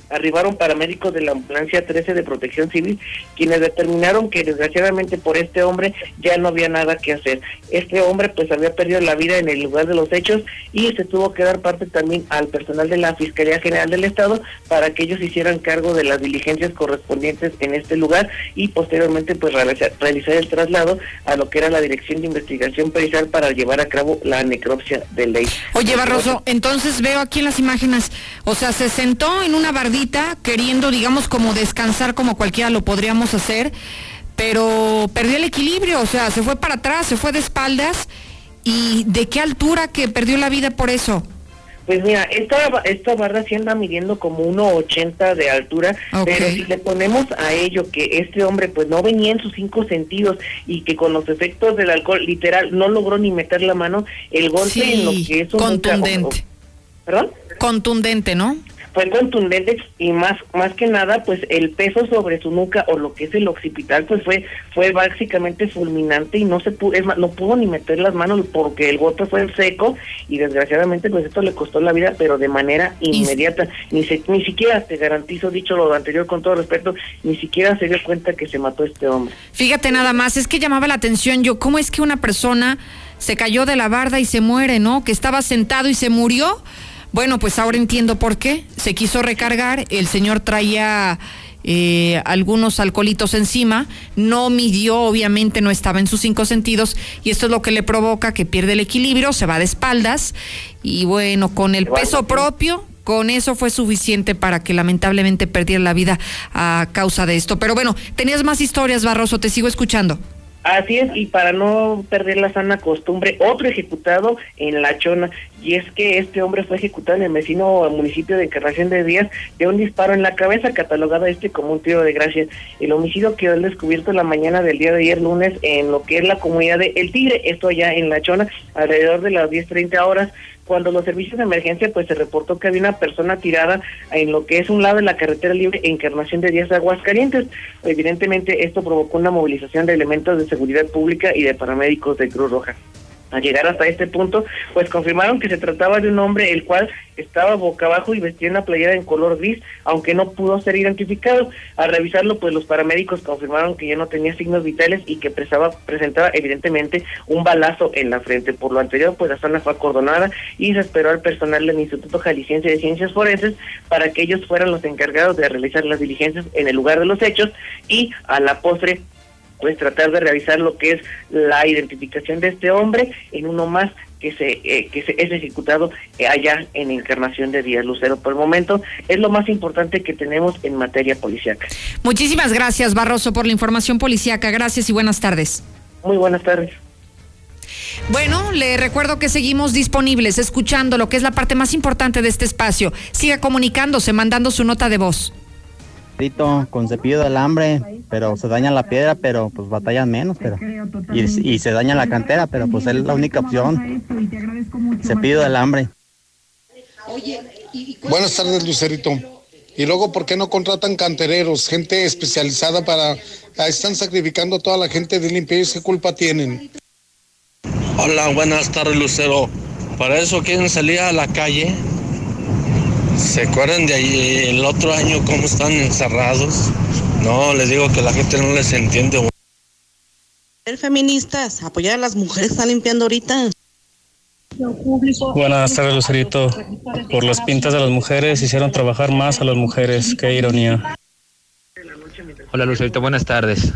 arribaron paramédicos de la ambulancia 13 de protección civil, quienes determinaron que desgraciadamente por este hombre ya no había nada que hacer. Este hombre pues había perdido la vida en el lugar de los hechos y se tuvo que dar parte también al personal de la Fiscalía General del Estado para que ellos hicieran cargo de las diligencias correspondientes en este lugar y posteriormente pues realizar, realizar el traslado a lo que era la Dirección de Investigación Pericial para llevar a cabo la necropsia de ley. Oye Barroso, entonces veo aquí en las imágenes, o sea, se sentó en una bardilla queriendo, digamos, como descansar como cualquiera lo podríamos hacer, pero perdió el equilibrio, o sea, se fue para atrás, se fue de espaldas. ¿Y de qué altura que perdió la vida por eso? Pues mira, esta, esta barra sí anda midiendo como 1,80 de altura, pero si le ponemos a ello que este hombre pues no venía en sus cinco sentidos y que con los efectos del alcohol literal no logró ni meter la mano, el golpe en lo que es un... Contundente. ¿Perdón? Contundente, ¿no? Fue contundente y más más que nada pues el peso sobre su nuca o lo que es el occipital pues fue fue básicamente fulminante y no se pudo no pudo ni meter las manos porque el golpe fue seco y desgraciadamente pues esto le costó la vida pero de manera inmediata. Ni ni siquiera te garantizo dicho lo anterior con todo respeto ni siquiera se dio cuenta que se mató este hombre. Fíjate nada más es que llamaba la atención yo cómo es que una persona se cayó de la barda y se muere no que estaba sentado y se murió bueno, pues ahora entiendo por qué. Se quiso recargar, el señor traía eh, algunos alcoholitos encima, no midió, obviamente no estaba en sus cinco sentidos, y esto es lo que le provoca que pierde el equilibrio, se va de espaldas, y bueno, con el peso propio, con eso fue suficiente para que lamentablemente perdiera la vida a causa de esto. Pero bueno, tenías más historias, Barroso, te sigo escuchando. Así es, y para no perder la sana costumbre, otro ejecutado en La Chona, y es que este hombre fue ejecutado en el vecino municipio de Encarnación de Díaz de un disparo en la cabeza, catalogado este como un tiro de gracia. El homicidio quedó descubierto la mañana del día de ayer lunes en lo que es la comunidad de El Tigre, esto allá en La Chona, alrededor de las 10.30 horas cuando los servicios de emergencia pues se reportó que había una persona tirada en lo que es un lado de la carretera libre Encarnación de Díaz Aguascalientes. Evidentemente esto provocó una movilización de elementos de seguridad pública y de paramédicos de Cruz Roja. Al llegar hasta este punto, pues confirmaron que se trataba de un hombre el cual estaba boca abajo y vestía una playera en color gris, aunque no pudo ser identificado. Al revisarlo, pues los paramédicos confirmaron que ya no tenía signos vitales y que presentaba evidentemente un balazo en la frente. Por lo anterior, pues la zona fue acordonada y se esperó al personal del Instituto Jalisciense de Ciencias Forenses para que ellos fueran los encargados de realizar las diligencias en el lugar de los hechos y a la postre pues tratar de realizar lo que es la identificación de este hombre en uno más que se eh, que se es ejecutado eh, allá en Encarnación de Díaz Lucero. Por el momento es lo más importante que tenemos en materia policíaca. Muchísimas gracias, Barroso, por la información policíaca. Gracias y buenas tardes. Muy buenas tardes. Bueno, le recuerdo que seguimos disponibles, escuchando lo que es la parte más importante de este espacio. Siga comunicándose, mandando su nota de voz con cepillo de alambre, pero se daña la piedra, pero pues batallan menos, pero y, se daña la cantera, pero pues es la única opción. Cepillo de alambre. Buenas tardes, Lucerito. Y luego, ¿por qué no contratan cantereros, gente especializada para... Están sacrificando a toda la gente de limpieza, ¿qué culpa tienen? Hola, buenas tardes, Lucero. Para eso quieren salir a la calle ¿Se acuerdan de ahí el otro año cómo están encerrados? No, les digo que la gente no les entiende. Feministas, apoyar a las mujeres que están limpiando ahorita. Buenas tardes, Lucerito. Por las pintas de las mujeres hicieron trabajar más a las mujeres. Qué ironía. Hola Lucerito, buenas tardes.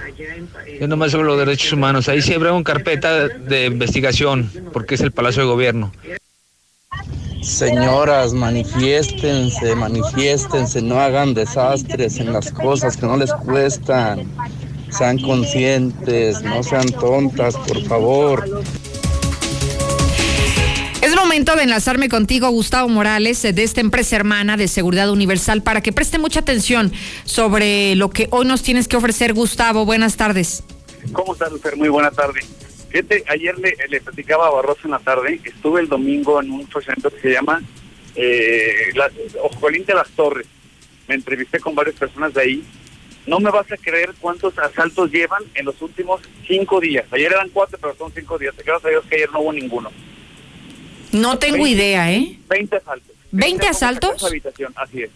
Yo nomás sobre los derechos humanos. Ahí siempre hay una carpeta de investigación, porque es el Palacio de Gobierno. Señoras, manifiéstense, manifiéstense, no hagan desastres en las cosas que no les cuestan. Sean conscientes, no sean tontas, por favor. Es momento de enlazarme contigo, Gustavo Morales, de esta empresa hermana de Seguridad Universal, para que preste mucha atención sobre lo que hoy nos tienes que ofrecer, Gustavo. Buenas tardes. ¿Cómo estás, Lucer? Muy buena tarde. Fíjate, ayer le, le platicaba a Barroso en la tarde, estuve el domingo en un evento que se llama eh, la, Ojolín de las Torres. Me entrevisté con varias personas de ahí. No me vas a creer cuántos asaltos llevan en los últimos cinco días. Ayer eran cuatro, pero son cinco días. Gracias a Dios que ayer no hubo ninguno. No tengo 20, idea, ¿eh? 20 asaltos. ¿20 asaltos? Habitación, así es.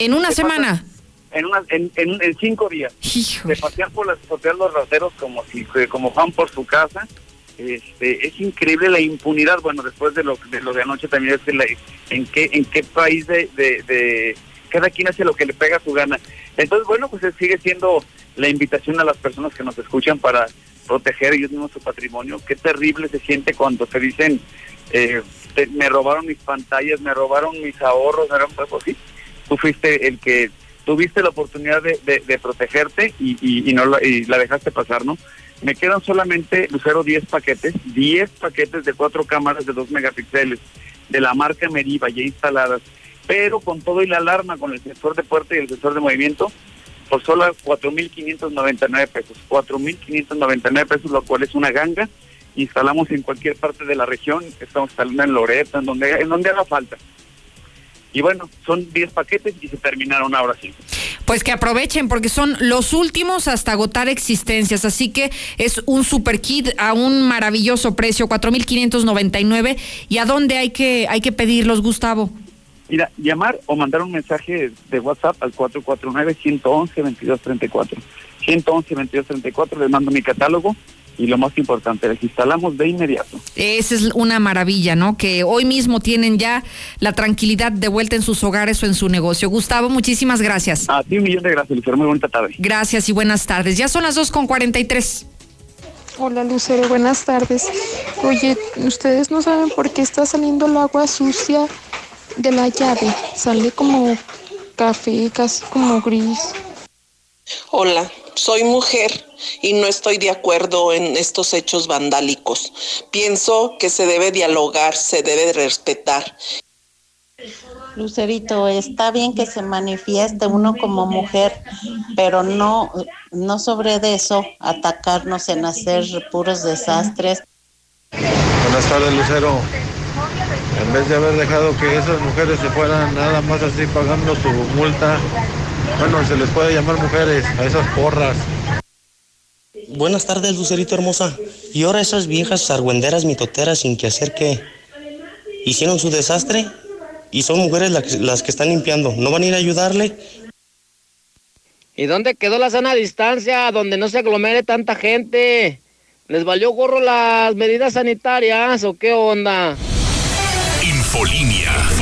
¿En una semana? En, una, en, en, en, cinco días. Hijo. Se pasean por las azoteas los rateros como si como van por su casa. Este, es increíble la impunidad. Bueno, después de lo de, lo de anoche también es que la, en qué en qué país de, de, de cada quien hace lo que le pega a su gana. Entonces, bueno, pues sigue siendo la invitación a las personas que nos escuchan para proteger ellos mismos su patrimonio. Qué terrible se siente cuando se dicen, eh, te, me robaron mis pantallas, me robaron mis ahorros, me robaron, pues sí, tú fuiste el que tuviste la oportunidad de, protegerte y, no la, y la dejaste pasar, ¿no? Me quedan solamente, Lucero, 10 paquetes, 10 paquetes de cuatro cámaras de 2 megapíxeles de la marca Meriva ya instaladas, pero con todo y la alarma, con el sensor de puerta y el sensor de movimiento, por solo 4.599 pesos. 4.599 pesos, lo cual es una ganga. Instalamos en cualquier parte de la región, estamos instalando en Loreto, en donde, en donde haga falta. Y bueno, son 10 paquetes y se terminaron ahora sí. Pues que aprovechen porque son los últimos hasta agotar existencias, así que es un super kit a un maravilloso precio, 4.599 y a dónde hay que hay que pedirlos, Gustavo. Mira, llamar o mandar un mensaje de WhatsApp al 449-111-2234. 111-2234, les mando mi catálogo y lo más importante, les instalamos de inmediato. Esa es una maravilla, ¿no? Que hoy mismo tienen ya la tranquilidad de vuelta en sus hogares o en su negocio. Gustavo, muchísimas gracias. A ti un millón de gracias, Lucero. Muy buena tarde. Gracias y buenas tardes. Ya son las 2 con 43. Hola Lucero, buenas tardes. Oye, ustedes no saben por qué está saliendo el agua sucia de la llave. Sale como café, casi como gris. Hola, soy mujer y no estoy de acuerdo en estos hechos vandálicos. Pienso que se debe dialogar, se debe respetar. Lucerito, está bien que se manifieste uno como mujer, pero no, no sobre de eso atacarnos en hacer puros desastres. Buenas tardes, Lucero. En vez de haber dejado que esas mujeres se fueran nada más así pagando su multa, bueno, se les puede llamar mujeres a esas porras. Buenas tardes, Lucerito hermosa. Y ahora esas viejas argüenderas mitoteras sin que hacer que hicieron su desastre y son mujeres las que, las que están limpiando. ¿No van a ir a ayudarle? ¿Y dónde quedó la sana distancia? Donde no se aglomere tanta gente. ¿Les valió gorro las medidas sanitarias o qué onda? Infolinia.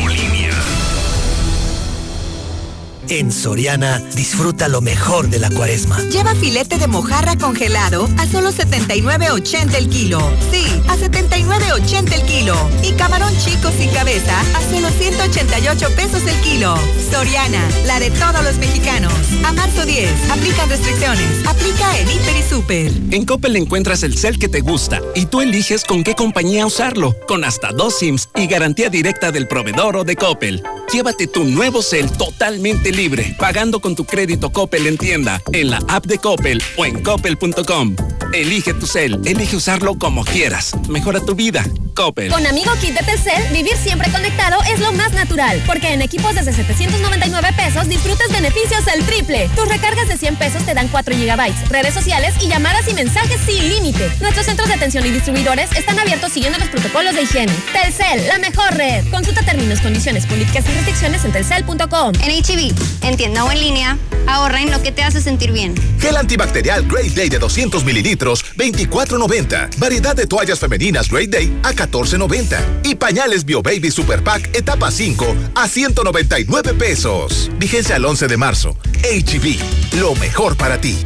En Soriana, disfruta lo mejor de la cuaresma. Lleva filete de mojarra congelado a solo 79.80 el kilo. Sí, a 79.80 el kilo. Y camarón chico sin cabeza a solo 188 pesos el kilo. Soriana, la de todos los mexicanos. A marzo 10, aplican restricciones. Aplica en Hiper y Super. En Coppel encuentras el cel que te gusta y tú eliges con qué compañía usarlo. Con hasta dos SIMs y garantía directa del proveedor o de Coppel. Llévate tu nuevo cel totalmente libre, pagando con tu crédito Coppel en tienda, en la app de Coppel o en coppel.com. Elige tu cel, elige usarlo como quieras. Mejora tu vida. Coppel. Con Amigo Kit de Telcel, vivir siempre conectado es lo más natural, porque en equipos desde 799 pesos disfrutas beneficios al triple. Tus recargas de 100 pesos te dan 4 gigabytes, redes sociales y llamadas y mensajes sin límite. Nuestros centros de atención y distribuidores están abiertos siguiendo los protocolos de higiene. Telcel, la mejor red. Consulta términos, condiciones, políticas y restricciones en telcel.com. En HB, en tienda o en línea, ahorra en lo que te hace sentir bien. Gel antibacterial Great Day de 200 mililitros, 24.90. Variedad de toallas femeninas Great Day a 14.90. Y pañales Bio Baby Super Pack etapa 5 a 199 pesos. Vigencia al 11 de marzo. HB, lo mejor para ti.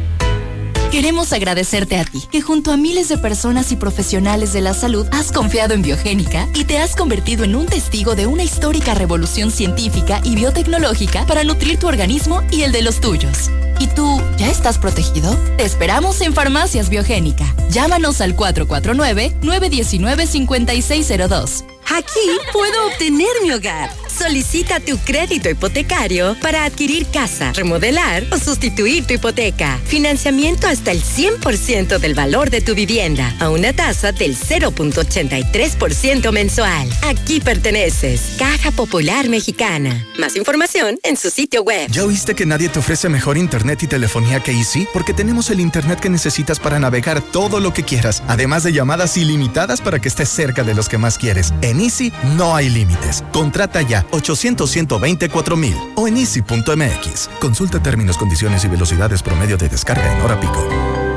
Queremos agradecerte a ti, que junto a miles de personas y profesionales de la salud has confiado en Biogénica y te has convertido en un testigo de una histórica revolución científica y biotecnológica para nutrir tu organismo y el de los tuyos. ¿Y tú ya estás protegido? Te esperamos en Farmacias Biogénica. Llámanos al 449-919-5602. Aquí puedo obtener mi hogar. Solicita tu crédito hipotecario para adquirir casa, remodelar o sustituir tu hipoteca. Financiamiento hasta el 100% del valor de tu vivienda a una tasa del 0.83% mensual. Aquí perteneces. Caja Popular Mexicana. Más información en su sitio web. ¿Ya oíste que nadie te ofrece mejor internet y telefonía que Easy? Porque tenemos el internet que necesitas para navegar todo lo que quieras, además de llamadas ilimitadas para que estés cerca de los que más quieres. Easy no hay límites. Contrata ya 800 124 mil o en easy.mx. Consulta términos, condiciones y velocidades promedio de descarga en hora pico.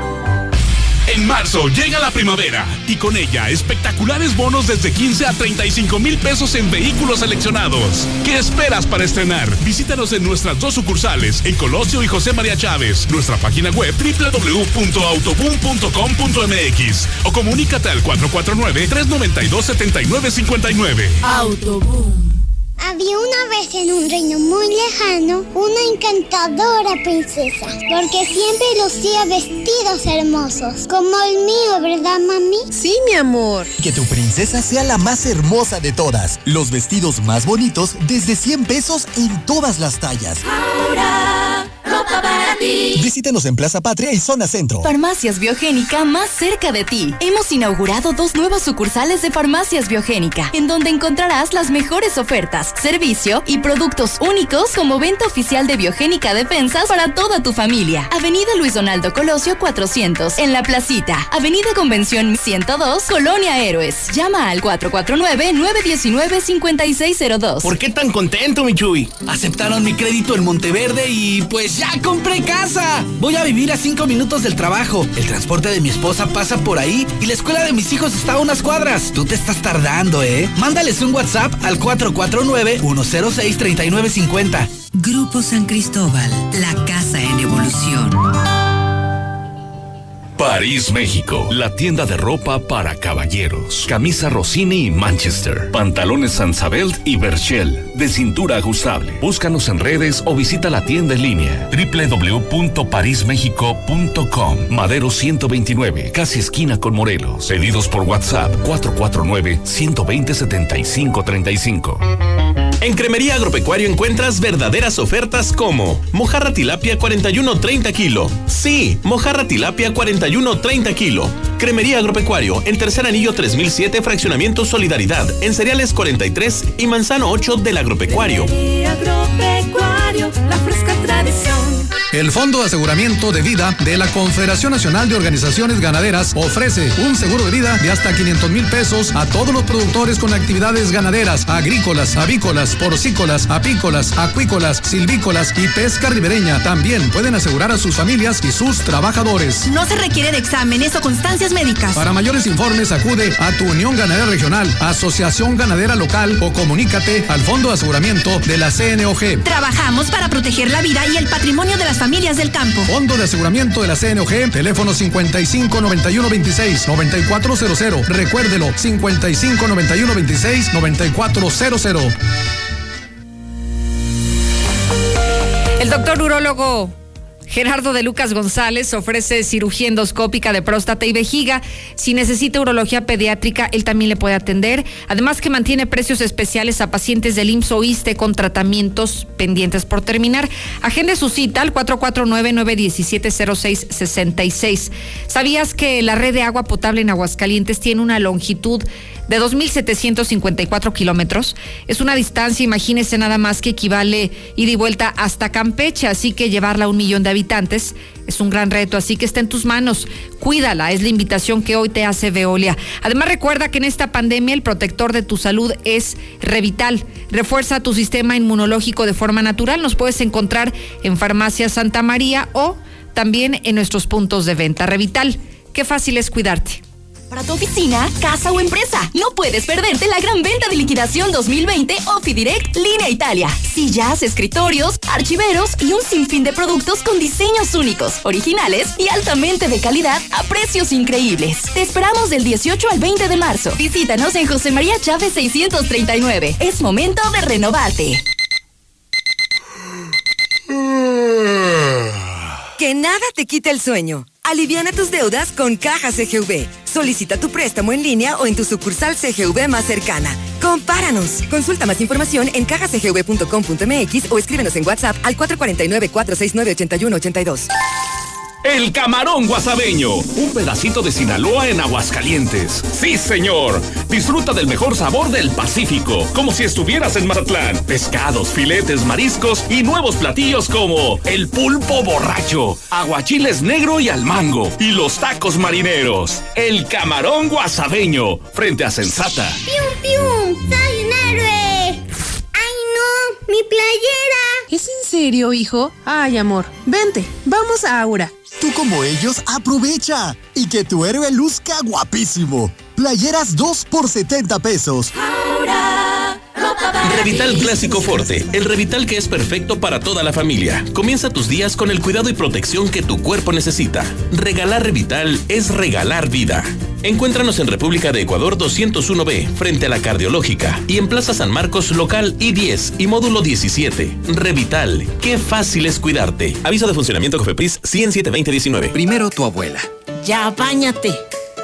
En marzo llega la primavera y con ella espectaculares bonos desde 15 a 35 mil pesos en vehículos seleccionados. ¿Qué esperas para estrenar? Visítanos en nuestras dos sucursales, en Colosio y José María Chávez, nuestra página web www.autoboom.com.mx o comunícate al 449-392-7959. Autoboom. Había una vez en un reino muy lejano una encantadora princesa, porque siempre lucía vestidos hermosos, como el mío, ¿verdad, mami? Sí, mi amor. Que tu princesa sea la más hermosa de todas. Los vestidos más bonitos desde 100 pesos en todas las tallas. Ahora, ropa para ti. Visítanos en Plaza Patria y Zona Centro. Farmacias Biogénica más cerca de ti. Hemos inaugurado dos nuevas sucursales de Farmacias Biogénica, en donde encontrarás las mejores ofertas, servicio y productos únicos como venta oficial de Biogénica Defensas para toda tu familia. Avenida Luis Donaldo Colosio 400, en La Placita. Avenida Convención 102, Colonia Héroes. Llama al 449-919-5602. ¿Por qué tan contento, mi Chuy? Aceptaron mi crédito en Monteverde y pues ya compré casa. Voy a vivir a cinco minutos del trabajo. El transporte de mi esposa pasa por ahí y la escuela de mis hijos está a unas cuadras. Tú te estás tardando, ¿eh? Mándales un WhatsApp al 449-106-3950. Grupo San Cristóbal, la casa en evolución. París, México. La tienda de ropa para caballeros. Camisa Rossini y Manchester. Pantalones Sansabelt y Berchel. De cintura ajustable. Búscanos en redes o visita la tienda en línea. www.parismexico.com. Madero 129. Casi esquina con Morelos. Pedidos por WhatsApp 449-120-7535. En Cremería Agropecuario encuentras verdaderas ofertas como mojarra tilapia 41.30 kilo. Sí, mojarra tilapia 41.30 kilo. Cremería Agropecuario en Tercer Anillo 3007 Fraccionamiento Solidaridad en Cereales 43 y Manzano 8 del Agropecuario. Agropecuario, la fresca tradición. El Fondo de Aseguramiento de Vida de la Confederación Nacional de Organizaciones Ganaderas ofrece un seguro de vida de hasta 500 mil pesos a todos los productores con actividades ganaderas, agrícolas, avícolas, porcícolas, apícolas, acuícolas, silvícolas y pesca ribereña. También pueden asegurar a sus familias y sus trabajadores. No se requiere de exámenes o constancias médicas. Para mayores informes acude a tu Unión Ganadera Regional, Asociación Ganadera Local o comunícate al Fondo de Aseguramiento de la CNOG. Trabajamos para proteger la vida y el patrimonio de las familias del campo. Fondo de Aseguramiento de la CNOG, teléfono 55 91 26 9400. Recuérdelo, 55 91 26 9400. El doctor urólogo Gerardo de Lucas González ofrece cirugía endoscópica de próstata y vejiga. Si necesita urología pediátrica, él también le puede atender. Además que mantiene precios especiales a pacientes del IMSS o ISTE con tratamientos pendientes por terminar. Agende su cita al 449-917-0666. ¿Sabías que la red de agua potable en Aguascalientes tiene una longitud de 2.754 kilómetros. Es una distancia, imagínese nada más que equivale ida y vuelta hasta Campeche, así que llevarla a un millón de habitantes es un gran reto, así que está en tus manos. Cuídala, es la invitación que hoy te hace Veolia. Además, recuerda que en esta pandemia el protector de tu salud es Revital. Refuerza tu sistema inmunológico de forma natural. Nos puedes encontrar en Farmacia Santa María o también en nuestros puntos de venta. Revital, qué fácil es cuidarte. Para tu oficina, casa o empresa, no puedes perderte la gran venta de liquidación 2020 Direct Línea Italia. Sillas, escritorios, archiveros y un sinfín de productos con diseños únicos, originales y altamente de calidad a precios increíbles. Te esperamos del 18 al 20 de marzo. Visítanos en José María Chávez 639. Es momento de renovarte. Que nada te quite el sueño. Aliviana tus deudas con Caja CGV. Solicita tu préstamo en línea o en tu sucursal CGV más cercana. Compáranos. Consulta más información en cajacgv.com.mx o escríbenos en WhatsApp al 449-469-8182. El camarón guasabeño, un pedacito de Sinaloa en Aguascalientes. Sí, señor. Disfruta del mejor sabor del Pacífico, como si estuvieras en Mazatlán. Pescados, filetes, mariscos y nuevos platillos como el pulpo borracho, aguachiles negro y al mango y los tacos marineros. El camarón guasabeño, frente a Sensata. ¡Pium, pium! ¡Soy un héroe! ¡Ay, no! ¡Mi playera! ¿Es en serio, hijo? Ay, amor. Vente, vamos a Aura. Tú como ellos, aprovecha y que tu héroe luzca guapísimo. Playeras 2 por 70 pesos. Revital Clásico Forte, el Revital que es perfecto para toda la familia. Comienza tus días con el cuidado y protección que tu cuerpo necesita. Regalar Revital es regalar vida. Encuéntranos en República de Ecuador 201B, frente a la Cardiológica, y en Plaza San Marcos, local I10 y módulo 17. Revital, qué fácil es cuidarte. Aviso de funcionamiento Cofepris 107-2019. Primero tu abuela. Ya, bañate.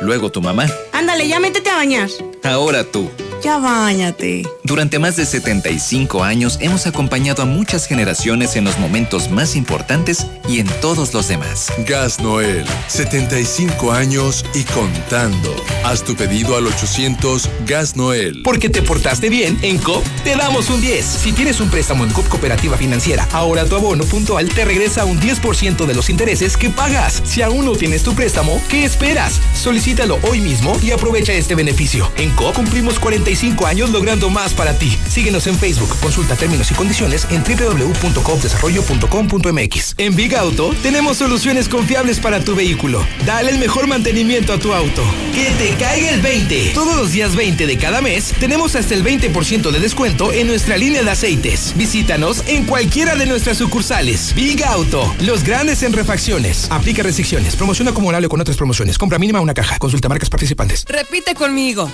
Luego tu mamá. Ándale, ya métete a bañar. Ahora tú. Ya bañate. Durante más de 75 años hemos acompañado a muchas generaciones en los momentos más importantes y en todos los demás. Gas Noel, 75 años y contando. Haz tu pedido al 800 Gas Noel. Porque te portaste bien, en COP te damos un 10. Si tienes un préstamo en COP Cooperativa Financiera, ahora tu abono puntual te regresa un 10% de los intereses que pagas. Si aún no tienes tu préstamo, ¿qué esperas? Solicítalo hoy mismo y aprovecha este beneficio. En Cumplimos 40 años logrando más para ti. Síguenos en Facebook, consulta términos y condiciones en www.copdesarrollo.com.mx. En Big Auto tenemos soluciones confiables para tu vehículo. Dale el mejor mantenimiento a tu auto. Que te caiga el 20. Todos los días 20 de cada mes tenemos hasta el 20% de descuento en nuestra línea de aceites. Visítanos en cualquiera de nuestras sucursales. Big Auto, los grandes en refacciones. Aplica restricciones. Promoción acumulable con otras promociones. Compra mínima una caja. Consulta marcas participantes. Repite conmigo.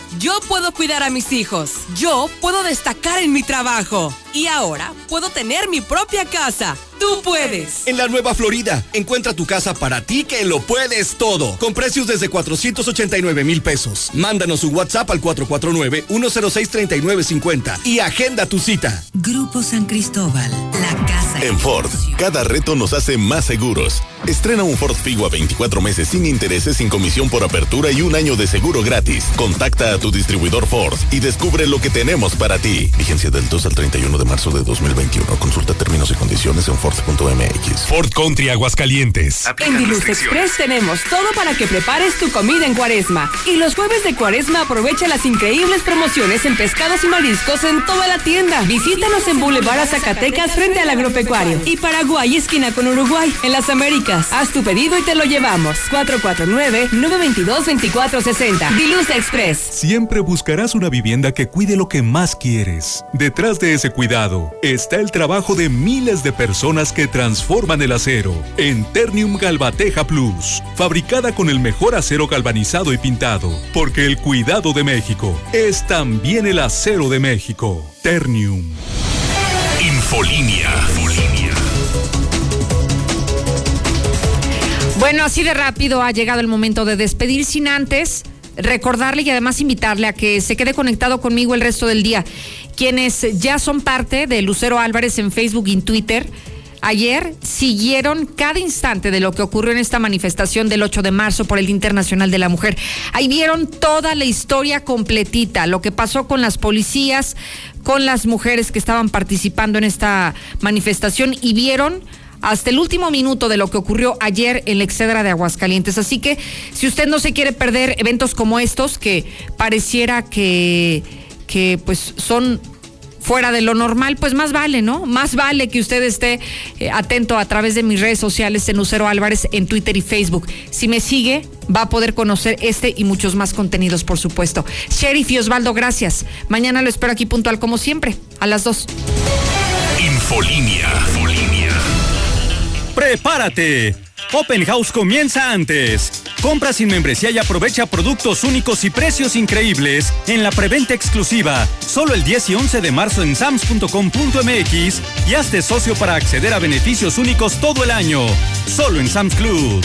Puedo cuidar a mis hijos. Yo puedo destacar en mi trabajo. Y ahora puedo tener mi propia casa. Tú puedes. En la Nueva Florida, encuentra tu casa para ti que lo puedes todo. Con precios desde 489 mil pesos. Mándanos un WhatsApp al 449-106-3950 y agenda tu cita. Grupo San Cristóbal, la casa. En Ford, cada reto nos hace más seguros. Estrena un Ford Figo a 24 meses sin intereses, sin comisión por apertura y un año de seguro gratis. Contacta a tu distribuidor Ford y descubre lo que tenemos para ti. Vigencia del 2 al 31 de marzo de 2021. Consulta términos y condiciones en Ford.mx. Ford Country Aguascalientes. En Diluz Express tenemos todo para que prepares tu comida en cuaresma. Y los jueves de cuaresma aprovecha las increíbles promociones en pescados y mariscos en toda la tienda. Visítanos en Boulevard Zacatecas frente al agropecuario. Y Paraguay, esquina con Uruguay, en las Américas. Haz tu pedido y te lo llevamos. 449-922-2460. Diluz Express. Siempre buscarás una vivienda que cuide lo que más quieres. Detrás de ese cuidado está el trabajo de miles de personas que transforman el acero en Ternium Galvateja Plus, fabricada con el mejor acero galvanizado y pintado, porque el cuidado de México es también el acero de México. Ternium. Infolinia. Bueno, así de rápido ha llegado el momento de despedir sin antes recordarle y además invitarle a que se quede conectado conmigo el resto del día. Quienes ya son parte de Lucero Álvarez en Facebook y en Twitter, ayer siguieron cada instante de lo que ocurrió en esta manifestación del 8 de marzo por el Internacional de la Mujer. Ahí vieron toda la historia completita, lo que pasó con las policías, con las mujeres que estaban participando en esta manifestación y vieron hasta el último minuto de lo que ocurrió ayer en la Excedra de Aguascalientes. Así que si usted no se quiere perder eventos como estos, que pareciera que, que pues son fuera de lo normal, pues más vale, ¿no? Más vale que usted esté eh, atento a través de mis redes sociales en Lucero Álvarez en Twitter y Facebook. Si me sigue, va a poder conocer este y muchos más contenidos, por supuesto. Sheriff y Osvaldo, gracias. Mañana lo espero aquí puntual como siempre, a las dos. Infolínea. ¡Prepárate! Open House comienza antes. Compra sin membresía y aprovecha productos únicos y precios increíbles en la preventa exclusiva. Solo el 10 y 11 de marzo en sams.com.mx y hazte socio para acceder a beneficios únicos todo el año. Solo en Sams Club.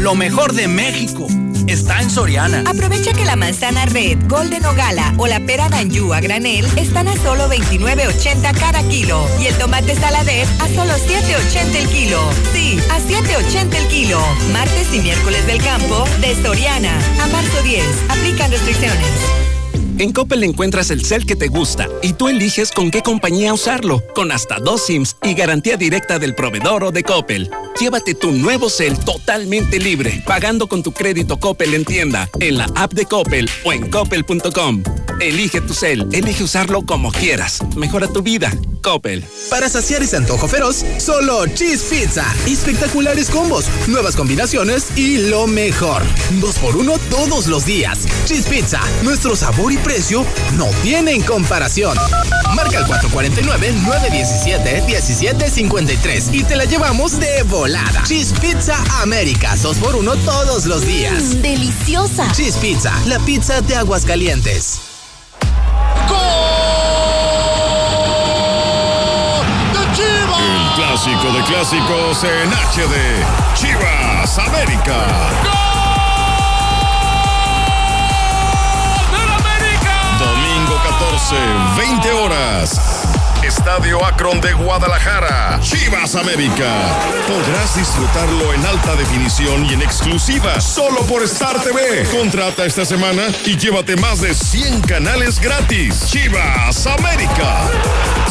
Lo mejor de México está en Soriana. Aprovecha que la manzana red, golden o gala o la pera danjú a granel están a solo 29.80 cada kilo y el tomate saladet a solo 7.80 el kilo. Sí, a 7.80 el kilo. Martes y miércoles del campo de Soriana. A marzo 10. Aplican restricciones. En Coppel encuentras el cel que te gusta y tú eliges con qué compañía usarlo, con hasta dos SIMs y garantía directa del proveedor o de Coppel. Llévate tu nuevo cel totalmente libre, pagando con tu crédito Coppel en tienda, en la app de Coppel o en coppel.com. Elige tu cel, elige usarlo como quieras. Mejora tu vida. Coppel. Para saciar ese antojo feroz, solo Cheese Pizza. Espectaculares combos, nuevas combinaciones y lo mejor. Dos por uno todos los días. Cheese Pizza, nuestro sabor y precio no tienen comparación. Marca el 449-917-1753 y te la llevamos de volada. Cheese Pizza América, dos por uno todos los días. Mm, deliciosa. Cheese Pizza, la pizza de aguas calientes. El clásico de clásicos en HD. Chivas América. Domingo 14, 20 horas. Estadio Akron de Guadalajara. Chivas América. Podrás disfrutarlo en alta definición y en exclusiva solo por Star TV. Contrata esta semana y llévate más de 100 canales gratis. Chivas América.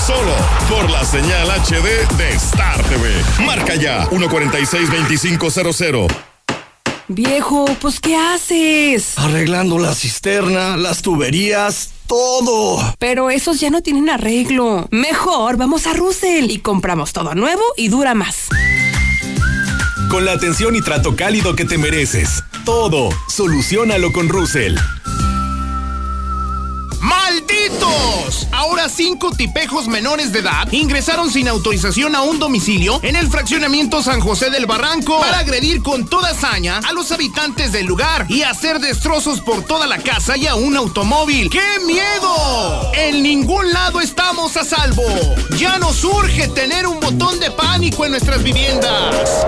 Solo por la señal HD de Star TV. Marca ya 146-2500. Viejo, pues ¿qué haces? Arreglando la cisterna, las tuberías, todo. Pero esos ya no tienen arreglo. Mejor vamos a Russell y compramos todo nuevo y dura más. Con la atención y trato cálido que te mereces. Todo, solucionalo con Russell. ¡Malditos! Ahora cinco tipejos menores de edad ingresaron sin autorización a un domicilio en el fraccionamiento San José del Barranco para agredir con toda hazaña a los habitantes del lugar y hacer destrozos por toda la casa y a un automóvil. ¡Qué miedo! En ningún lado estamos a salvo. Ya nos urge tener un botón de pánico en nuestras viviendas.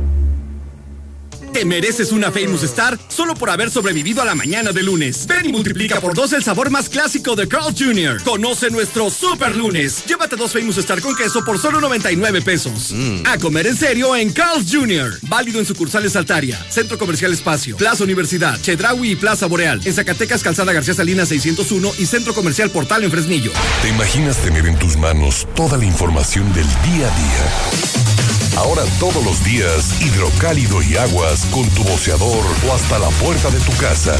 Te mereces una Famous Star solo por haber sobrevivido a la mañana de lunes. Ven y multiplica por dos el sabor más clásico de Carl Jr. Conoce nuestro Super Lunes. Llévate dos Famous Star con queso por solo 99 pesos. A comer en serio en Carl Jr. Válido en sucursales Altaria, Centro Comercial Espacio, Plaza Universidad, Chedraui y Plaza Boreal. En Zacatecas, Calzada García Salinas 601 y Centro Comercial Portal en Fresnillo. ¿Te imaginas tener en tus manos toda la información del día a día? Ahora todos los días, hidrocálido y aguas con tu boceador o hasta la puerta de tu casa.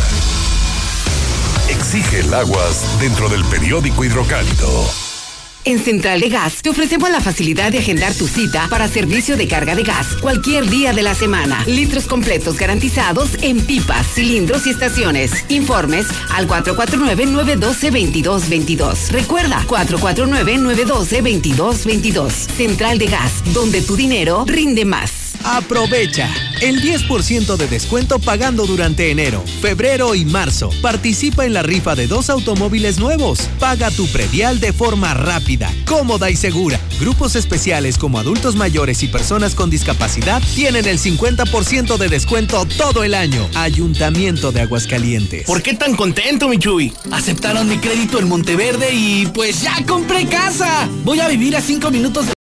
Exige el aguas dentro del periódico hidrocálido. En Central de Gas te ofrecemos la facilidad de agendar tu cita para servicio de carga de gas cualquier día de la semana. Litros completos garantizados en pipas, cilindros y estaciones. Informes al 449-912-2222. Recuerda, 449-912-2222. Central de Gas, donde tu dinero rinde más. Aprovecha el 10% de descuento pagando durante enero, febrero y marzo. Participa en la rifa de dos automóviles nuevos. Paga tu predial de forma rápida, cómoda y segura. Grupos especiales como adultos mayores y personas con discapacidad tienen el 50% de descuento todo el año. Ayuntamiento de Aguascalientes. ¿Por qué tan contento, Michuy? Aceptaron mi crédito en Monteverde y pues ya compré casa. Voy a vivir a cinco minutos de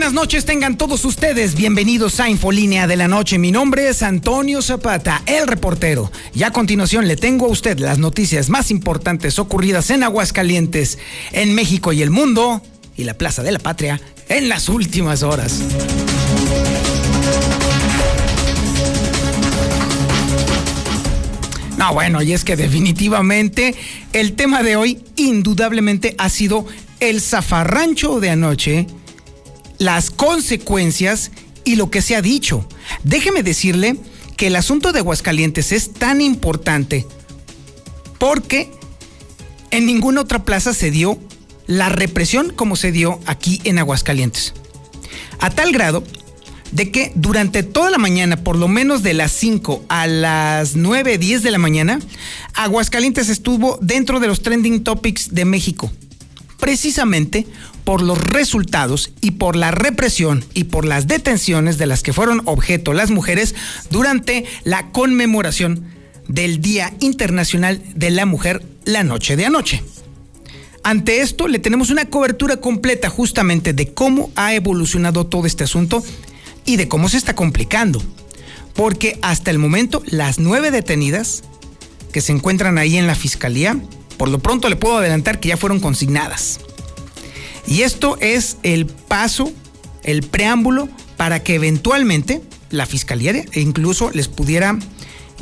Buenas noches, tengan todos ustedes bienvenidos a Infolínea de la Noche. Mi nombre es Antonio Zapata, el reportero. Y a continuación le tengo a usted las noticias más importantes ocurridas en Aguascalientes, en México y el mundo, y la Plaza de la Patria en las últimas horas. No, bueno, y es que definitivamente el tema de hoy indudablemente ha sido el zafarrancho de anoche las consecuencias y lo que se ha dicho. Déjeme decirle que el asunto de Aguascalientes es tan importante porque en ninguna otra plaza se dio la represión como se dio aquí en Aguascalientes. A tal grado de que durante toda la mañana, por lo menos de las 5 a las 9, 10 de la mañana, Aguascalientes estuvo dentro de los trending topics de México. Precisamente por los resultados y por la represión y por las detenciones de las que fueron objeto las mujeres durante la conmemoración del Día Internacional de la Mujer la noche de anoche. Ante esto le tenemos una cobertura completa justamente de cómo ha evolucionado todo este asunto y de cómo se está complicando. Porque hasta el momento las nueve detenidas que se encuentran ahí en la fiscalía, por lo pronto le puedo adelantar que ya fueron consignadas. Y esto es el paso, el preámbulo para que eventualmente la fiscalía incluso les pudiera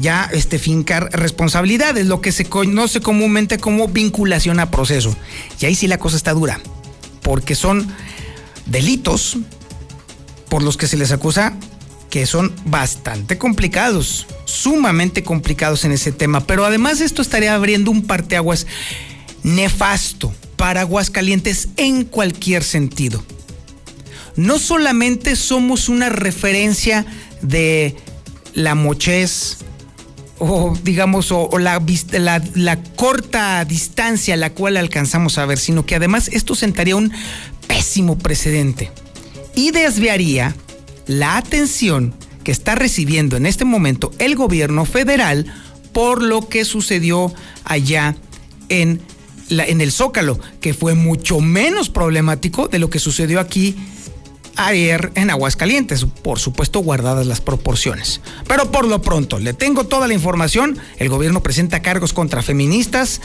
ya este, fincar responsabilidades, lo que se conoce comúnmente como vinculación a proceso. Y ahí sí la cosa está dura, porque son delitos por los que se les acusa que son bastante complicados, sumamente complicados en ese tema. Pero además esto estaría abriendo un parteaguas nefasto para Aguascalientes en cualquier sentido. No solamente somos una referencia de la mochez o digamos o, la, la, corta distancia a la cual alcanzamos a ver, sino que además esto sentaría un pésimo precedente y desviaría la atención que está recibiendo en este momento el gobierno federal por lo que sucedió allá en en el Zócalo, que fue mucho menos problemático de lo que sucedió aquí ayer en Aguascalientes, por supuesto guardadas las proporciones. Pero por lo pronto, le tengo toda la información. El gobierno presenta cargos contra feministas.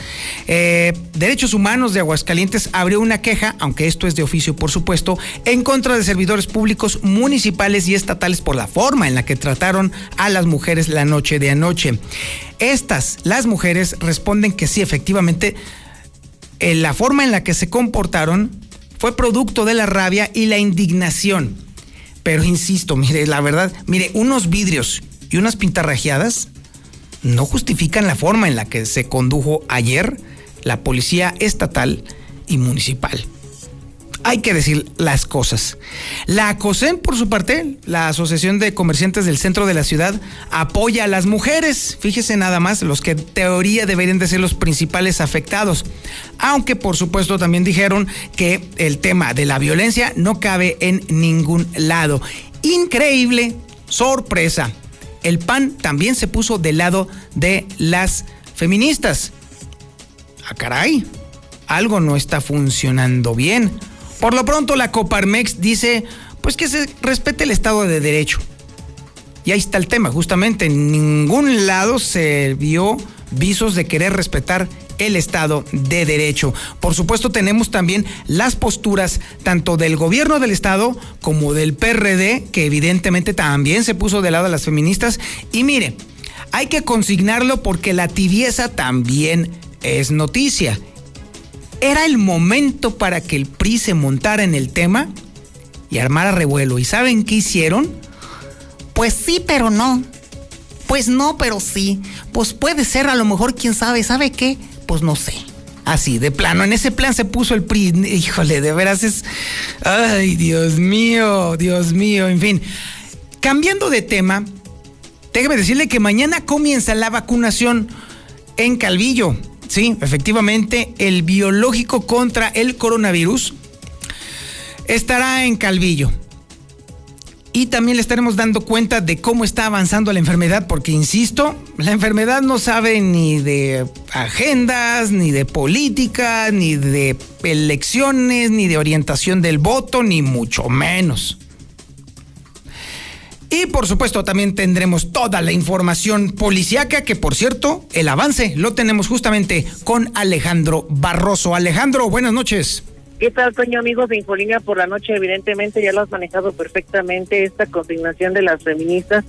Eh, Derechos Humanos de Aguascalientes abrió una queja, aunque esto es de oficio por supuesto, en contra de servidores públicos municipales y estatales por la forma en la que trataron a las mujeres la noche de anoche. Estas, las mujeres, responden que sí, efectivamente, eh, la forma en la que se comportaron fue producto de la rabia y la indignación. Pero insisto, mire, la verdad, mire, unos vidrios y unas pintarrajeadas no justifican la forma en la que se condujo ayer la policía estatal y municipal hay que decir las cosas. La ACOSEN, por su parte, la Asociación de Comerciantes del Centro de la Ciudad, apoya a las mujeres. Fíjese nada más, los que en teoría deberían de ser los principales afectados. Aunque, por supuesto, también dijeron que el tema de la violencia no cabe en ningún lado. Increíble, sorpresa. El PAN también se puso del lado de las feministas. Ah, caray, algo no está funcionando bien. Por lo pronto, la Coparmex dice, pues que se respete el Estado de Derecho. Y ahí está el tema, justamente en ningún lado se vio visos de querer respetar el Estado de Derecho. Por supuesto, tenemos también las posturas tanto del gobierno del Estado como del PRD, que evidentemente también se puso de lado a las feministas. Y mire, hay que consignarlo porque la tibieza también es noticia. Era el momento para que el PRI se montara en el tema y armara revuelo. ¿Y saben qué hicieron? Pues sí, pero no. Pues no, pero sí. Pues puede ser, a lo mejor, quién sabe. ¿Sabe qué? Pues no sé. Así, de plano. En ese plan se puso el PRI. Híjole, de veras es. Ay, Dios mío, Dios mío. En fin. Cambiando de tema, déjeme decirle que mañana comienza la vacunación en Calvillo. Sí, efectivamente, el biológico contra el coronavirus estará en Calvillo. Y también le estaremos dando cuenta de cómo está avanzando la enfermedad, porque insisto, la enfermedad no sabe ni de agendas, ni de política, ni de elecciones, ni de orientación del voto, ni mucho menos. Y por supuesto también tendremos toda la información policiaca, que por cierto, el avance lo tenemos justamente con Alejandro Barroso. Alejandro, buenas noches. ¿Qué tal, Toño, amigos de Infolínea por la noche? Evidentemente ya lo has manejado perfectamente esta consignación de las feministas,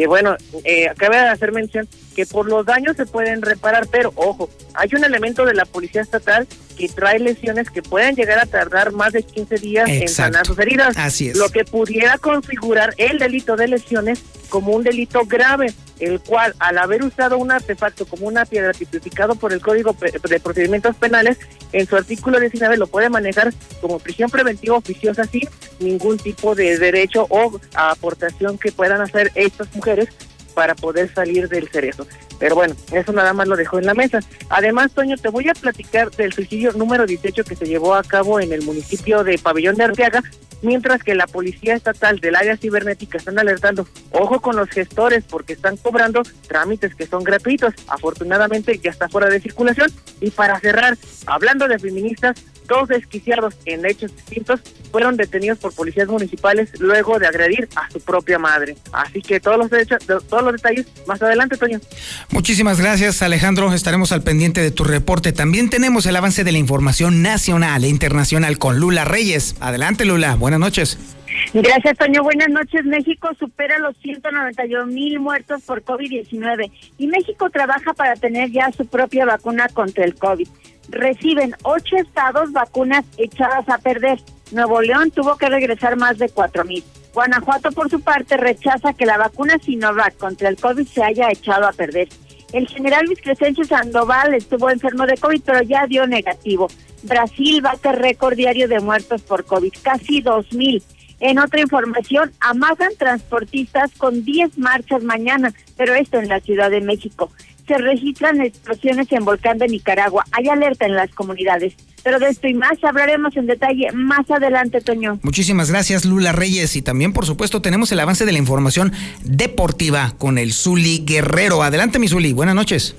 que bueno, eh, acaba de hacer mención que por los daños se pueden reparar, pero ojo, hay un elemento de la Policía Estatal que trae lesiones que pueden llegar a tardar más de 15 días en sanar sus heridas. Así es. Lo que pudiera configurar el delito de lesiones como un delito grave, el cual al haber usado un artefacto como una piedra tipificado por el Código de Procedimientos Penales, en su artículo 19 lo puede manejar como prisión preventiva oficiosa sin ningún tipo de derecho o aportación que puedan hacer estas mujeres para poder salir del cerezo. Pero bueno, eso nada más lo dejó en la mesa. Además, Toño, te voy a platicar del suicidio número 18 que se llevó a cabo en el municipio de Pabellón de Arteaga, mientras que la Policía Estatal del área cibernética están alertando, ojo con los gestores porque están cobrando trámites que son gratuitos. Afortunadamente ya está fuera de circulación. Y para cerrar, hablando de feministas, dos desquiciados en hechos distintos fueron detenidos por policías municipales luego de agredir a su propia madre. Así que todos los, todos los detalles más adelante, Toño. Muchísimas gracias, Alejandro. Estaremos al pendiente de tu reporte. También tenemos el avance de la información nacional e internacional con Lula Reyes. Adelante, Lula. Buenas noches. Gracias, Toño. Buenas noches. México supera los 191 mil muertos por COVID-19 y México trabaja para tener ya su propia vacuna contra el COVID. Reciben ocho estados vacunas echadas a perder. Nuevo León tuvo que regresar más de cuatro mil. Guanajuato, por su parte, rechaza que la vacuna Sinovac contra el COVID se haya echado a perder. El general Luis Crescencio Sandoval estuvo enfermo de COVID, pero ya dio negativo. Brasil bate récord diario de muertos por COVID, casi dos mil. En otra información, amagan transportistas con 10 marchas mañana, pero esto en la Ciudad de México. Se registran explosiones en Volcán de Nicaragua. Hay alerta en las comunidades. Pero de esto y más hablaremos en detalle más adelante, Toño. Muchísimas gracias, Lula Reyes. Y también, por supuesto, tenemos el avance de la información deportiva con el Zuli Guerrero. Adelante, mi Zuli. Buenas noches.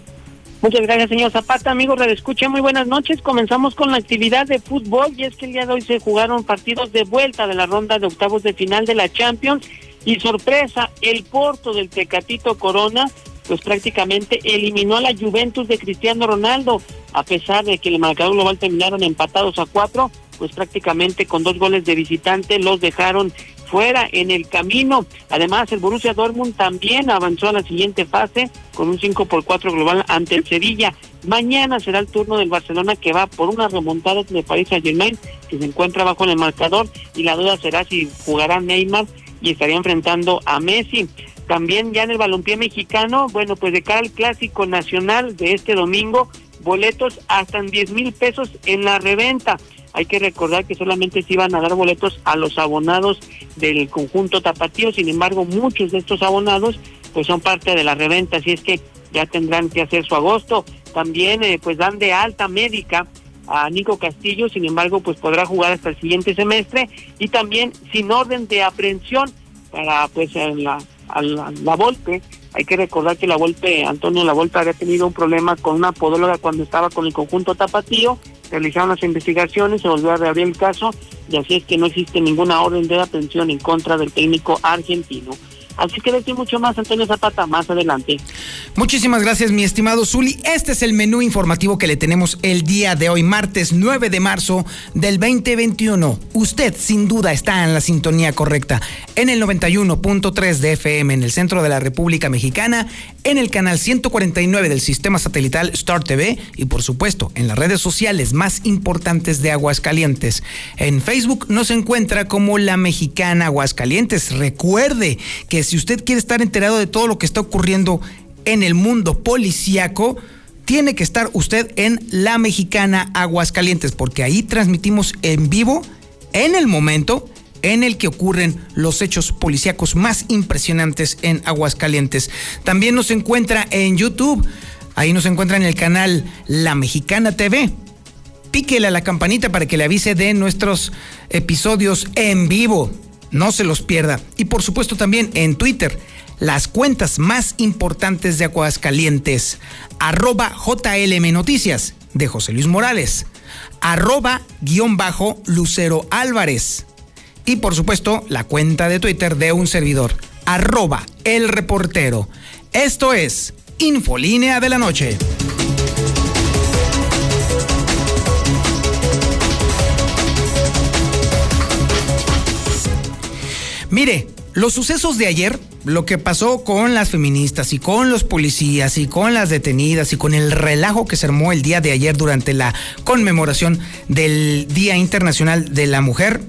Muchas gracias, señor Zapata. Amigos, escucha muy buenas noches. Comenzamos con la actividad de fútbol y es que el día de hoy se jugaron partidos de vuelta de la ronda de octavos de final de la Champions y sorpresa, el Porto del Tecatito Corona pues prácticamente eliminó a la Juventus de Cristiano Ronaldo, a pesar de que el marcador global terminaron empatados a cuatro, pues prácticamente con dos goles de visitante los dejaron fuera en el camino. Además, el Borussia Dortmund también avanzó a la siguiente fase con un 5 por 4 global ante el Sevilla. Mañana será el turno del Barcelona que va por una remontada de París Saint Germain, que se encuentra bajo el marcador, y la duda será si jugará Neymar y estaría enfrentando a Messi. También ya en el balompié mexicano, bueno, pues de cara al clásico nacional de este domingo, boletos hasta en 10 mil pesos en la reventa. Hay que recordar que solamente se iban a dar boletos a los abonados del conjunto tapatío, sin embargo muchos de estos abonados pues son parte de la reventa, así es que ya tendrán que hacer su agosto. También eh, pues dan de alta médica a Nico Castillo, sin embargo pues podrá jugar hasta el siguiente semestre y también sin orden de aprehensión para pues en la, a la, la Volpe. Hay que recordar que la Volpe, Antonio La Volpe había tenido un problema con una podóloga cuando estaba con el conjunto tapatío realizaron las investigaciones, se volvió a reabrir el caso y así es que no existe ninguna orden de aprehensión en contra del técnico argentino. Así que decir mucho más, Antonio Zapata, más adelante. Muchísimas gracias, mi estimado Zuli. Este es el menú informativo que le tenemos el día de hoy, martes 9 de marzo del 2021. Usted, sin duda, está en la sintonía correcta. En el 91.3 de FM en el centro de la República Mexicana, en el canal 149 del sistema satelital Star TV y, por supuesto, en las redes sociales más importantes de Aguascalientes. En Facebook nos encuentra como La Mexicana Aguascalientes. Recuerde que si usted quiere estar enterado de todo lo que está ocurriendo en el mundo policíaco, tiene que estar usted en La Mexicana Aguascalientes, porque ahí transmitimos en vivo, en el momento en el que ocurren los hechos policíacos más impresionantes en Aguascalientes. También nos encuentra en YouTube, ahí nos encuentra en el canal La Mexicana TV. Píquele a la campanita para que le avise de nuestros episodios en vivo. No se los pierda. Y por supuesto también en Twitter, las cuentas más importantes de Aguascalientes. Arroba JLM Noticias de José Luis Morales. Arroba guion bajo Lucero Álvarez. Y por supuesto la cuenta de Twitter de un servidor. Arroba el reportero. Esto es Infolínea de la Noche. Mire, los sucesos de ayer, lo que pasó con las feministas y con los policías y con las detenidas y con el relajo que se armó el día de ayer durante la conmemoración del Día Internacional de la Mujer,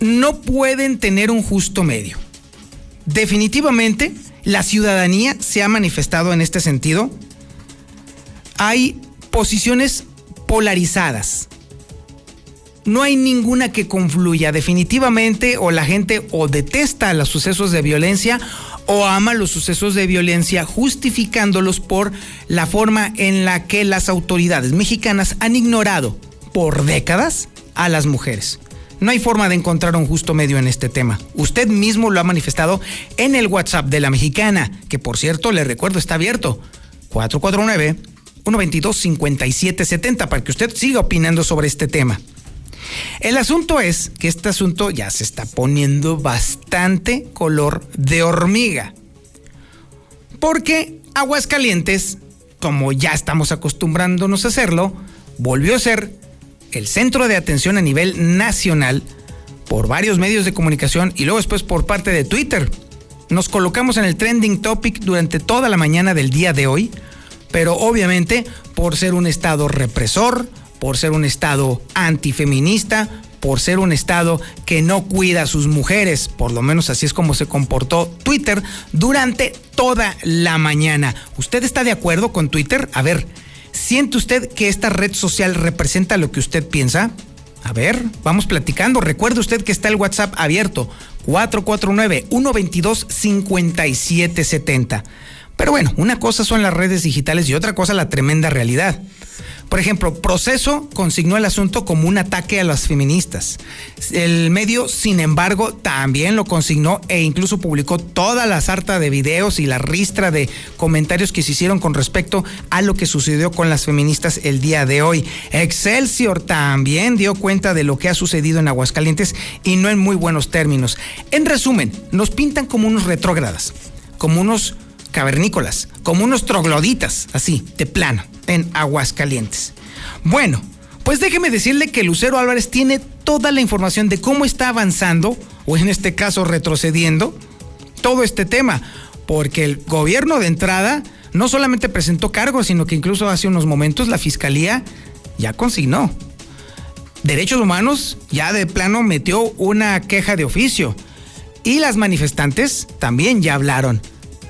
no pueden tener un justo medio. Definitivamente, la ciudadanía se ha manifestado en este sentido. Hay posiciones polarizadas no hay ninguna que confluya. Definitivamente o la gente o detesta los sucesos de violencia o ama los sucesos de violencia justificándolos por la forma en la que las autoridades mexicanas han ignorado por décadas a las mujeres. No hay forma de encontrar un justo medio en este tema. Usted mismo lo ha manifestado en el WhatsApp de la mexicana, que por cierto, le recuerdo, está abierto. 449 122 5770 para que usted siga opinando sobre este tema. El asunto es que este asunto ya se está poniendo bastante color de hormiga. Porque Aguascalientes, como ya estamos acostumbrándonos a hacerlo, volvió a ser el centro de atención a nivel nacional por varios medios de comunicación y luego después por parte de Twitter. Nos colocamos en el trending topic durante toda la mañana del día de hoy, pero obviamente por ser un estado represor, por ser un Estado antifeminista, por ser un Estado que no cuida a sus mujeres, por lo menos así es como se comportó Twitter durante toda la mañana. ¿Usted está de acuerdo con Twitter? A ver, ¿siente usted que esta red social representa lo que usted piensa? A ver, vamos platicando. Recuerde usted que está el WhatsApp abierto, 449-122-5770. Pero bueno, una cosa son las redes digitales y otra cosa la tremenda realidad. Por ejemplo, Proceso consignó el asunto como un ataque a las feministas. El medio, sin embargo, también lo consignó e incluso publicó toda la sarta de videos y la ristra de comentarios que se hicieron con respecto a lo que sucedió con las feministas el día de hoy. Excelsior también dio cuenta de lo que ha sucedido en Aguascalientes y no en muy buenos términos. En resumen, nos pintan como unos retrógradas, como unos cavernícolas, como unos trogloditas, así, de plano, en Aguascalientes. Bueno, pues déjeme decirle que Lucero Álvarez tiene toda la información de cómo está avanzando, o en este caso retrocediendo, todo este tema, porque el gobierno de entrada no solamente presentó cargos, sino que incluso hace unos momentos la fiscalía ya consignó. Derechos Humanos ya de plano metió una queja de oficio. Y las manifestantes también ya hablaron.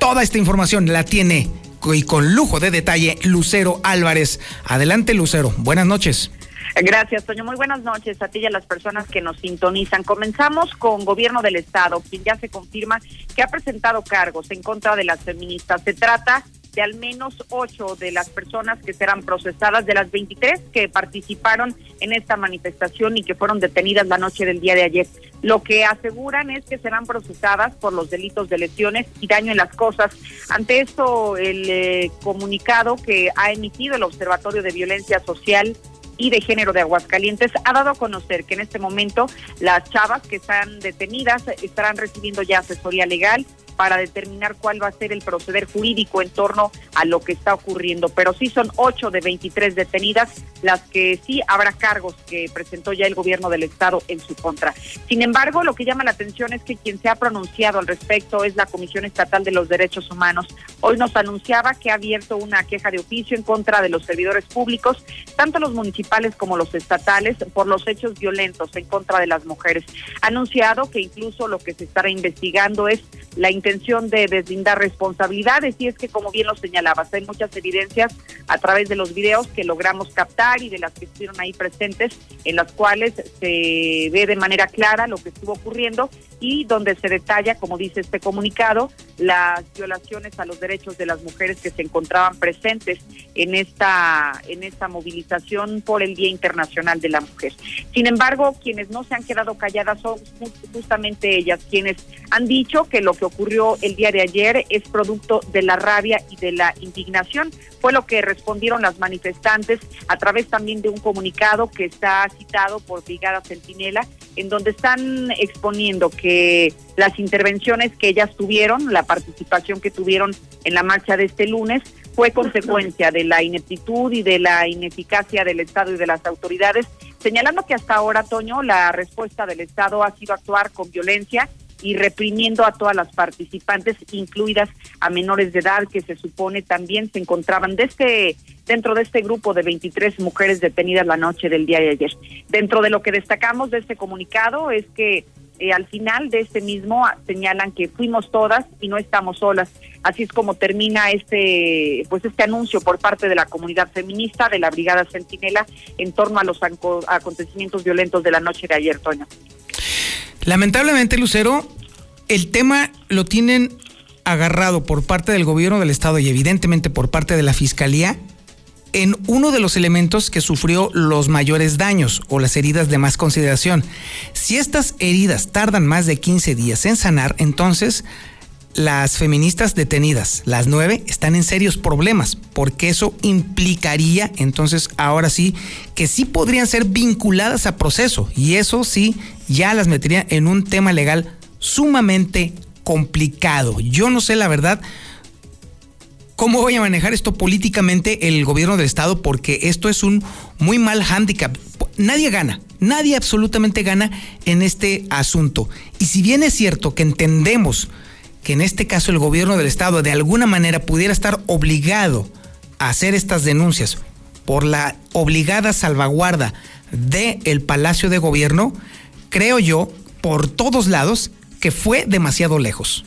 Toda esta información la tiene y con lujo de detalle Lucero Álvarez. Adelante Lucero, buenas noches. Gracias, Toño. Muy buenas noches a ti y a las personas que nos sintonizan. Comenzamos con Gobierno del Estado, quien ya se confirma que ha presentado cargos en contra de las feministas. Se trata de al menos ocho de las personas que serán procesadas, de las 23 que participaron en esta manifestación y que fueron detenidas la noche del día de ayer. Lo que aseguran es que serán procesadas por los delitos de lesiones y daño en las cosas. Ante esto, el eh, comunicado que ha emitido el Observatorio de Violencia Social y de Género de Aguascalientes ha dado a conocer que en este momento las chavas que están detenidas estarán recibiendo ya asesoría legal para determinar cuál va a ser el proceder jurídico en torno a lo que está ocurriendo. Pero sí son ocho de 23 detenidas las que sí habrá cargos que presentó ya el gobierno del estado en su contra. Sin embargo, lo que llama la atención es que quien se ha pronunciado al respecto es la Comisión Estatal de los Derechos Humanos. Hoy nos anunciaba que ha abierto una queja de oficio en contra de los servidores públicos, tanto los municipales como los estatales, por los hechos violentos en contra de las mujeres. Ha anunciado que incluso lo que se estará investigando es la intención de deslindar responsabilidades y es que como bien lo señalabas, hay muchas evidencias a través de los videos que logramos captar y de las que estuvieron ahí presentes en las cuales se ve de manera clara lo que estuvo ocurriendo y donde se detalla, como dice este comunicado, las violaciones a los derechos de las mujeres que se encontraban presentes en esta en esta movilización por el Día Internacional de la Mujer. Sin embargo, quienes no se han quedado calladas son justamente ellas quienes han dicho que lo que ocurrió el día de ayer es producto de la rabia y de la indignación. Fue lo que respondieron las manifestantes a través también de un comunicado que está citado por Brigada Centinela, en donde están exponiendo que las intervenciones que ellas tuvieron, la participación que tuvieron en la marcha de este lunes, fue consecuencia de la ineptitud y de la ineficacia del Estado y de las autoridades, señalando que hasta ahora, Toño, la respuesta del Estado ha sido actuar con violencia y reprimiendo a todas las participantes, incluidas a menores de edad que se supone también se encontraban de este, dentro de este grupo de 23 mujeres detenidas la noche del día de ayer. Dentro de lo que destacamos de este comunicado es que eh, al final de este mismo señalan que fuimos todas y no estamos solas. Así es como termina este pues este anuncio por parte de la comunidad feminista de la Brigada Centinela en torno a los acontecimientos violentos de la noche de ayer, Toño. Lamentablemente, Lucero, el tema lo tienen agarrado por parte del gobierno del estado y evidentemente por parte de la fiscalía en uno de los elementos que sufrió los mayores daños o las heridas de más consideración. Si estas heridas tardan más de 15 días en sanar, entonces las feministas detenidas, las nueve, están en serios problemas, porque eso implicaría entonces ahora sí que sí podrían ser vinculadas a proceso y eso sí ya las metería en un tema legal sumamente complicado. Yo no sé la verdad cómo voy a manejar esto políticamente el gobierno del estado porque esto es un muy mal hándicap. Nadie gana, nadie absolutamente gana en este asunto. Y si bien es cierto que entendemos que en este caso el gobierno del estado de alguna manera pudiera estar obligado a hacer estas denuncias por la obligada salvaguarda del el Palacio de Gobierno, creo yo, por todos lados, que fue demasiado lejos.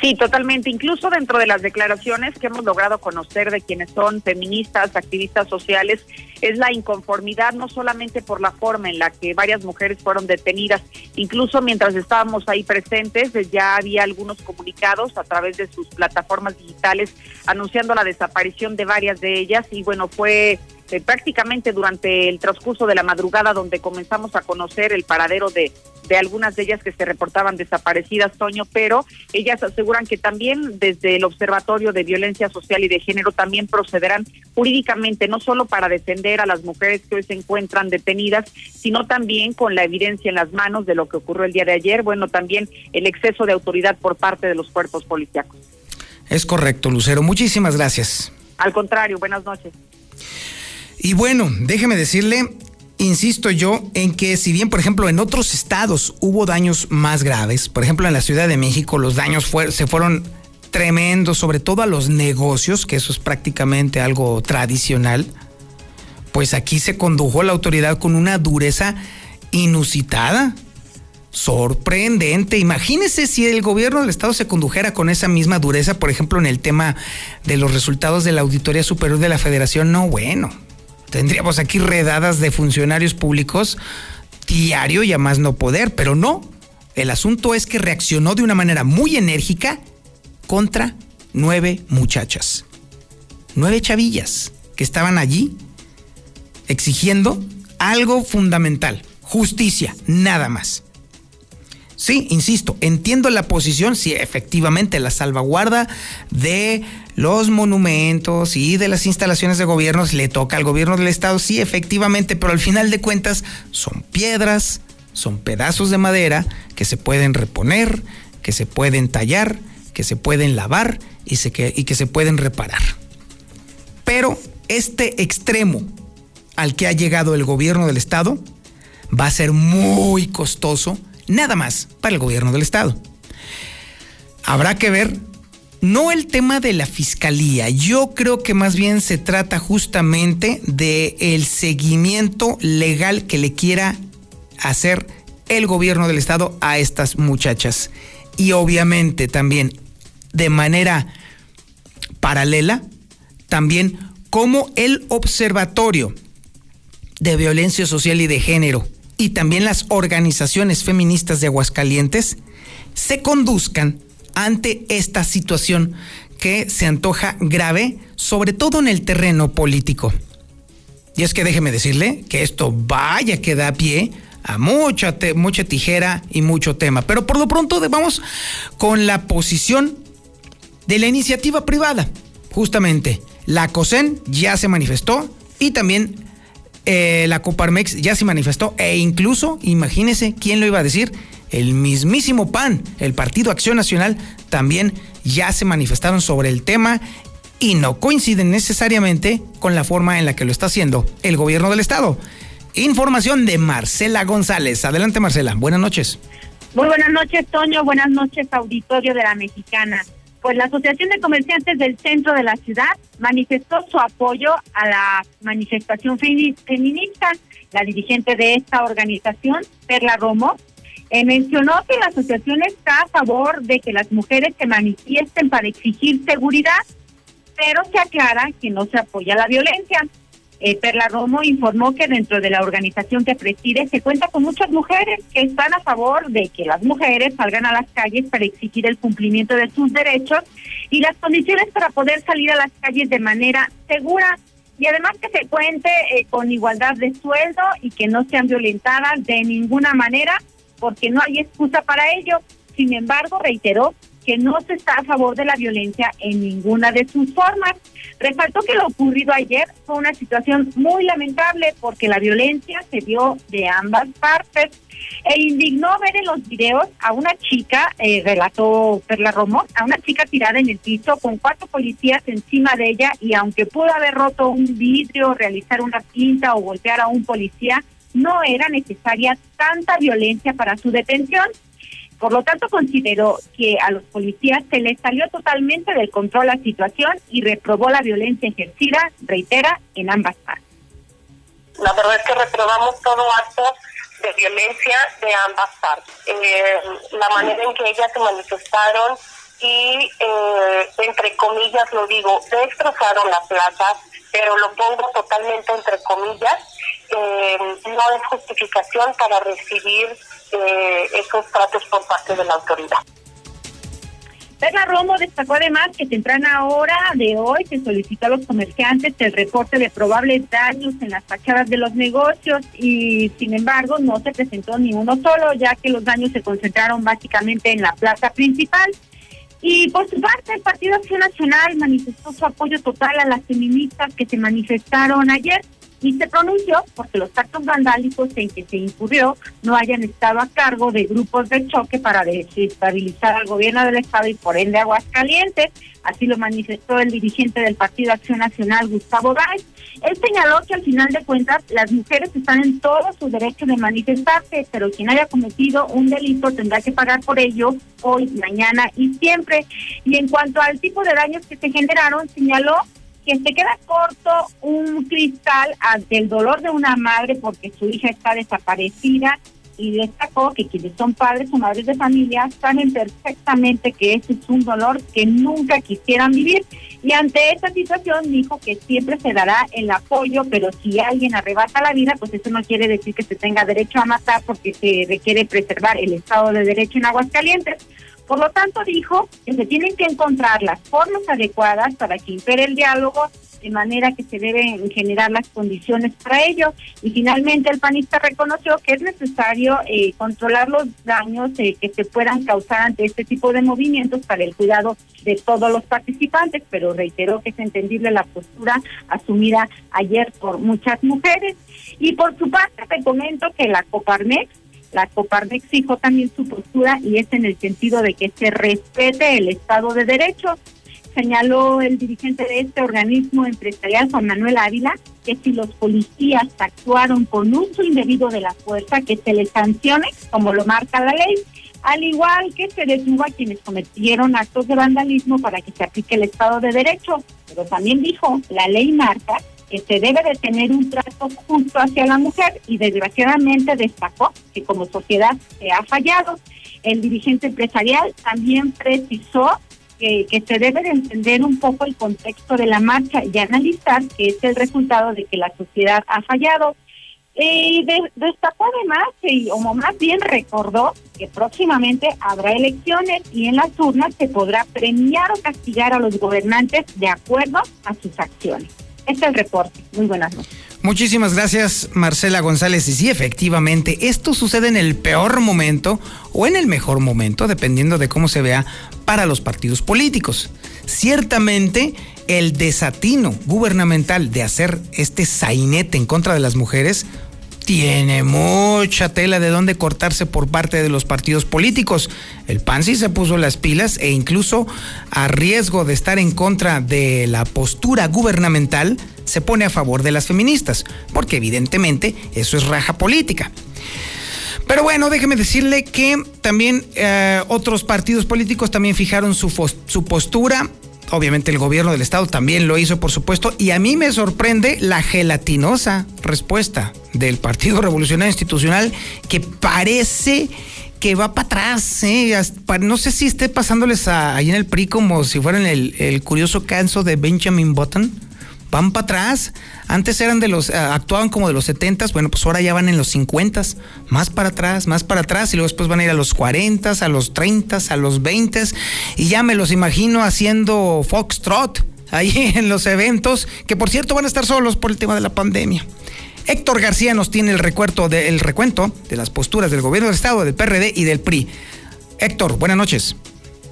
Sí, totalmente. Incluso dentro de las declaraciones que hemos logrado conocer de quienes son feministas, activistas sociales, es la inconformidad no solamente por la forma en la que varias mujeres fueron detenidas, incluso mientras estábamos ahí presentes, ya había algunos comunicados a través de sus plataformas digitales anunciando la desaparición de varias de ellas y bueno, fue eh, prácticamente durante el transcurso de la madrugada donde comenzamos a conocer el paradero de, de algunas de ellas que se reportaban desaparecidas, Toño, pero ellas aseguran que también desde el Observatorio de Violencia Social y de Género también procederán jurídicamente, no solo para defender a las mujeres que hoy se encuentran detenidas, sino también con la evidencia en las manos de lo que ocurrió el día de ayer, bueno, también el exceso de autoridad por parte de los cuerpos policíacos. Es correcto, Lucero. Muchísimas gracias. Al contrario, buenas noches. Y bueno, déjeme decirle, insisto yo, en que si bien, por ejemplo, en otros estados hubo daños más graves, por ejemplo, en la Ciudad de México los daños se fueron tremendos, sobre todo a los negocios, que eso es prácticamente algo tradicional, pues aquí se condujo la autoridad con una dureza inusitada, sorprendente. Imagínese si el gobierno del estado se condujera con esa misma dureza, por ejemplo, en el tema de los resultados de la Auditoría Superior de la Federación, no, bueno, tendríamos aquí redadas de funcionarios públicos diario y a más no poder, pero no. El asunto es que reaccionó de una manera muy enérgica contra nueve muchachas, nueve chavillas que estaban allí exigiendo algo fundamental, justicia, nada más. Sí, insisto, entiendo la posición, sí, efectivamente, la salvaguarda de los monumentos y de las instalaciones de gobiernos le toca al gobierno del estado, sí, efectivamente, pero al final de cuentas son piedras, son pedazos de madera que se pueden reponer, que se pueden tallar, que se pueden lavar y, que, y que se pueden reparar. Pero este extremo al que ha llegado el gobierno del estado va a ser muy costoso nada más para el gobierno del estado. Habrá que ver no el tema de la fiscalía, yo creo que más bien se trata justamente de el seguimiento legal que le quiera hacer el gobierno del estado a estas muchachas. Y obviamente también de manera paralela, también como el observatorio de violencia social y de género y también las organizaciones feministas de Aguascalientes se conduzcan ante esta situación que se antoja grave, sobre todo en el terreno político. Y es que déjeme decirle que esto vaya que da pie a mucha, mucha tijera y mucho tema. Pero por lo pronto vamos con la posición de la iniciativa privada. Justamente, la COSEN ya se manifestó y también eh, la Coparmex ya se manifestó e incluso, imagínese quién lo iba a decir, el mismísimo PAN, el Partido Acción Nacional, también ya se manifestaron sobre el tema y no coinciden necesariamente con la forma en la que lo está haciendo el gobierno del estado. Información de Marcela González. Adelante Marcela, buenas noches. Muy buenas noches Toño, buenas noches auditorio de la Mexicana pues la Asociación de Comerciantes del Centro de la Ciudad manifestó su apoyo a la manifestación feminista. La dirigente de esta organización, Perla Romo, eh, mencionó que la asociación está a favor de que las mujeres se manifiesten para exigir seguridad, pero se aclara que no se apoya la violencia. Eh, Perla Romo informó que dentro de la organización que preside se cuenta con muchas mujeres que están a favor de que las mujeres salgan a las calles para exigir el cumplimiento de sus derechos y las condiciones para poder salir a las calles de manera segura y además que se cuente eh, con igualdad de sueldo y que no sean violentadas de ninguna manera porque no hay excusa para ello. Sin embargo, reiteró que no se está a favor de la violencia en ninguna de sus formas. Resaltó que lo ocurrido ayer fue una situación muy lamentable porque la violencia se dio de ambas partes e indignó ver en los videos a una chica, eh, relató Perla Romo, a una chica tirada en el piso con cuatro policías encima de ella y aunque pudo haber roto un vidrio, realizar una pinta o golpear a un policía, no era necesaria tanta violencia para su detención. Por lo tanto, consideró que a los policías se les salió totalmente del control la situación y reprobó la violencia ejercida, reitera, en ambas partes. La verdad es que reprobamos todo acto de violencia de ambas partes. Eh, la manera en que ellas se manifestaron y, eh, entre comillas, lo digo, destrozaron la plaza, pero lo pongo totalmente entre comillas, eh, no es justificación para recibir eh, esos tratos por parte de la autoridad. Perla Romo destacó además que temprana hora de hoy se solicitó a los comerciantes el reporte de probables daños en las fachadas de los negocios y sin embargo no se presentó ni uno solo ya que los daños se concentraron básicamente en la plaza principal. Y por su parte el Partido Acción Nacional manifestó su apoyo total a las feministas que se manifestaron ayer y se pronunció porque los actos vandálicos en que se incurrió no hayan estado a cargo de grupos de choque para desestabilizar al gobierno del Estado y por ende Aguascalientes. Así lo manifestó el dirigente del Partido Acción Nacional, Gustavo Gáez. Él señaló que al final de cuentas las mujeres están en todo su derecho de manifestarse, pero quien haya cometido un delito tendrá que pagar por ello hoy, mañana y siempre. Y en cuanto al tipo de daños que se generaron, señaló que se queda corto un cristal ante el dolor de una madre porque su hija está desaparecida y destacó que quienes son padres o madres de familia saben perfectamente que ese es un dolor que nunca quisieran vivir. Y ante esta situación dijo que siempre se dará el apoyo, pero si alguien arrebata la vida, pues eso no quiere decir que se tenga derecho a matar porque se requiere preservar el Estado de Derecho en Aguascalientes. Por lo tanto, dijo que se tienen que encontrar las formas adecuadas para que impere el diálogo de manera que se deben generar las condiciones para ello. Y finalmente el panista reconoció que es necesario eh, controlar los daños eh, que se puedan causar ante este tipo de movimientos para el cuidado de todos los participantes, pero reiteró que es entendible la postura asumida ayer por muchas mujeres. Y por su parte te comento que la Coparmex la Coparmex fijó también su postura y es en el sentido de que se respete el Estado de Derecho señaló el dirigente de este organismo empresarial, Juan Manuel Ávila, que si los policías actuaron con uso indebido de la fuerza, que se les sancione, como lo marca la ley, al igual que se detuvo a quienes cometieron actos de vandalismo para que se aplique el Estado de Derecho. Pero también dijo, la ley marca que se debe de tener un trato justo hacia la mujer y desgraciadamente destacó que como sociedad se ha fallado. El dirigente empresarial también precisó que, se debe de entender un poco el contexto de la marcha y analizar que es el resultado de que la sociedad ha fallado. Y destacó además, y, o más bien recordó, que próximamente habrá elecciones y en las urnas se podrá premiar o castigar a los gobernantes de acuerdo a sus acciones. Este es el reporte. Muy buenas noches. Muchísimas gracias, Marcela González. Y sí, efectivamente, esto sucede en el peor momento o en el mejor momento, dependiendo de cómo se vea para los partidos políticos. Ciertamente, el desatino gubernamental de hacer este sainete en contra de las mujeres tiene mucha tela de dónde cortarse por parte de los partidos políticos. El PAN sí se puso las pilas e incluso a riesgo de estar en contra de la postura gubernamental, se pone a favor de las feministas, porque evidentemente eso es raja política. Pero bueno, déjeme decirle que también eh, otros partidos políticos también fijaron su, su postura. Obviamente el gobierno del estado también lo hizo, por supuesto, y a mí me sorprende la gelatinosa respuesta del Partido Revolucionario Institucional que parece que va para atrás. ¿eh? No sé si esté pasándoles ahí en el PRI como si fueran el, el curioso canso de Benjamin Button van para atrás. Antes eran de los, eh, actuaban como de los 70, bueno, pues ahora ya van en los 50, más para atrás, más para atrás, y luego después van a ir a los 40, a los 30, a los 20, y ya me los imagino haciendo foxtrot ahí en los eventos, que por cierto van a estar solos por el tema de la pandemia. Héctor García nos tiene el recuento de, recuento de las posturas del gobierno del Estado, del PRD y del PRI. Héctor, buenas noches.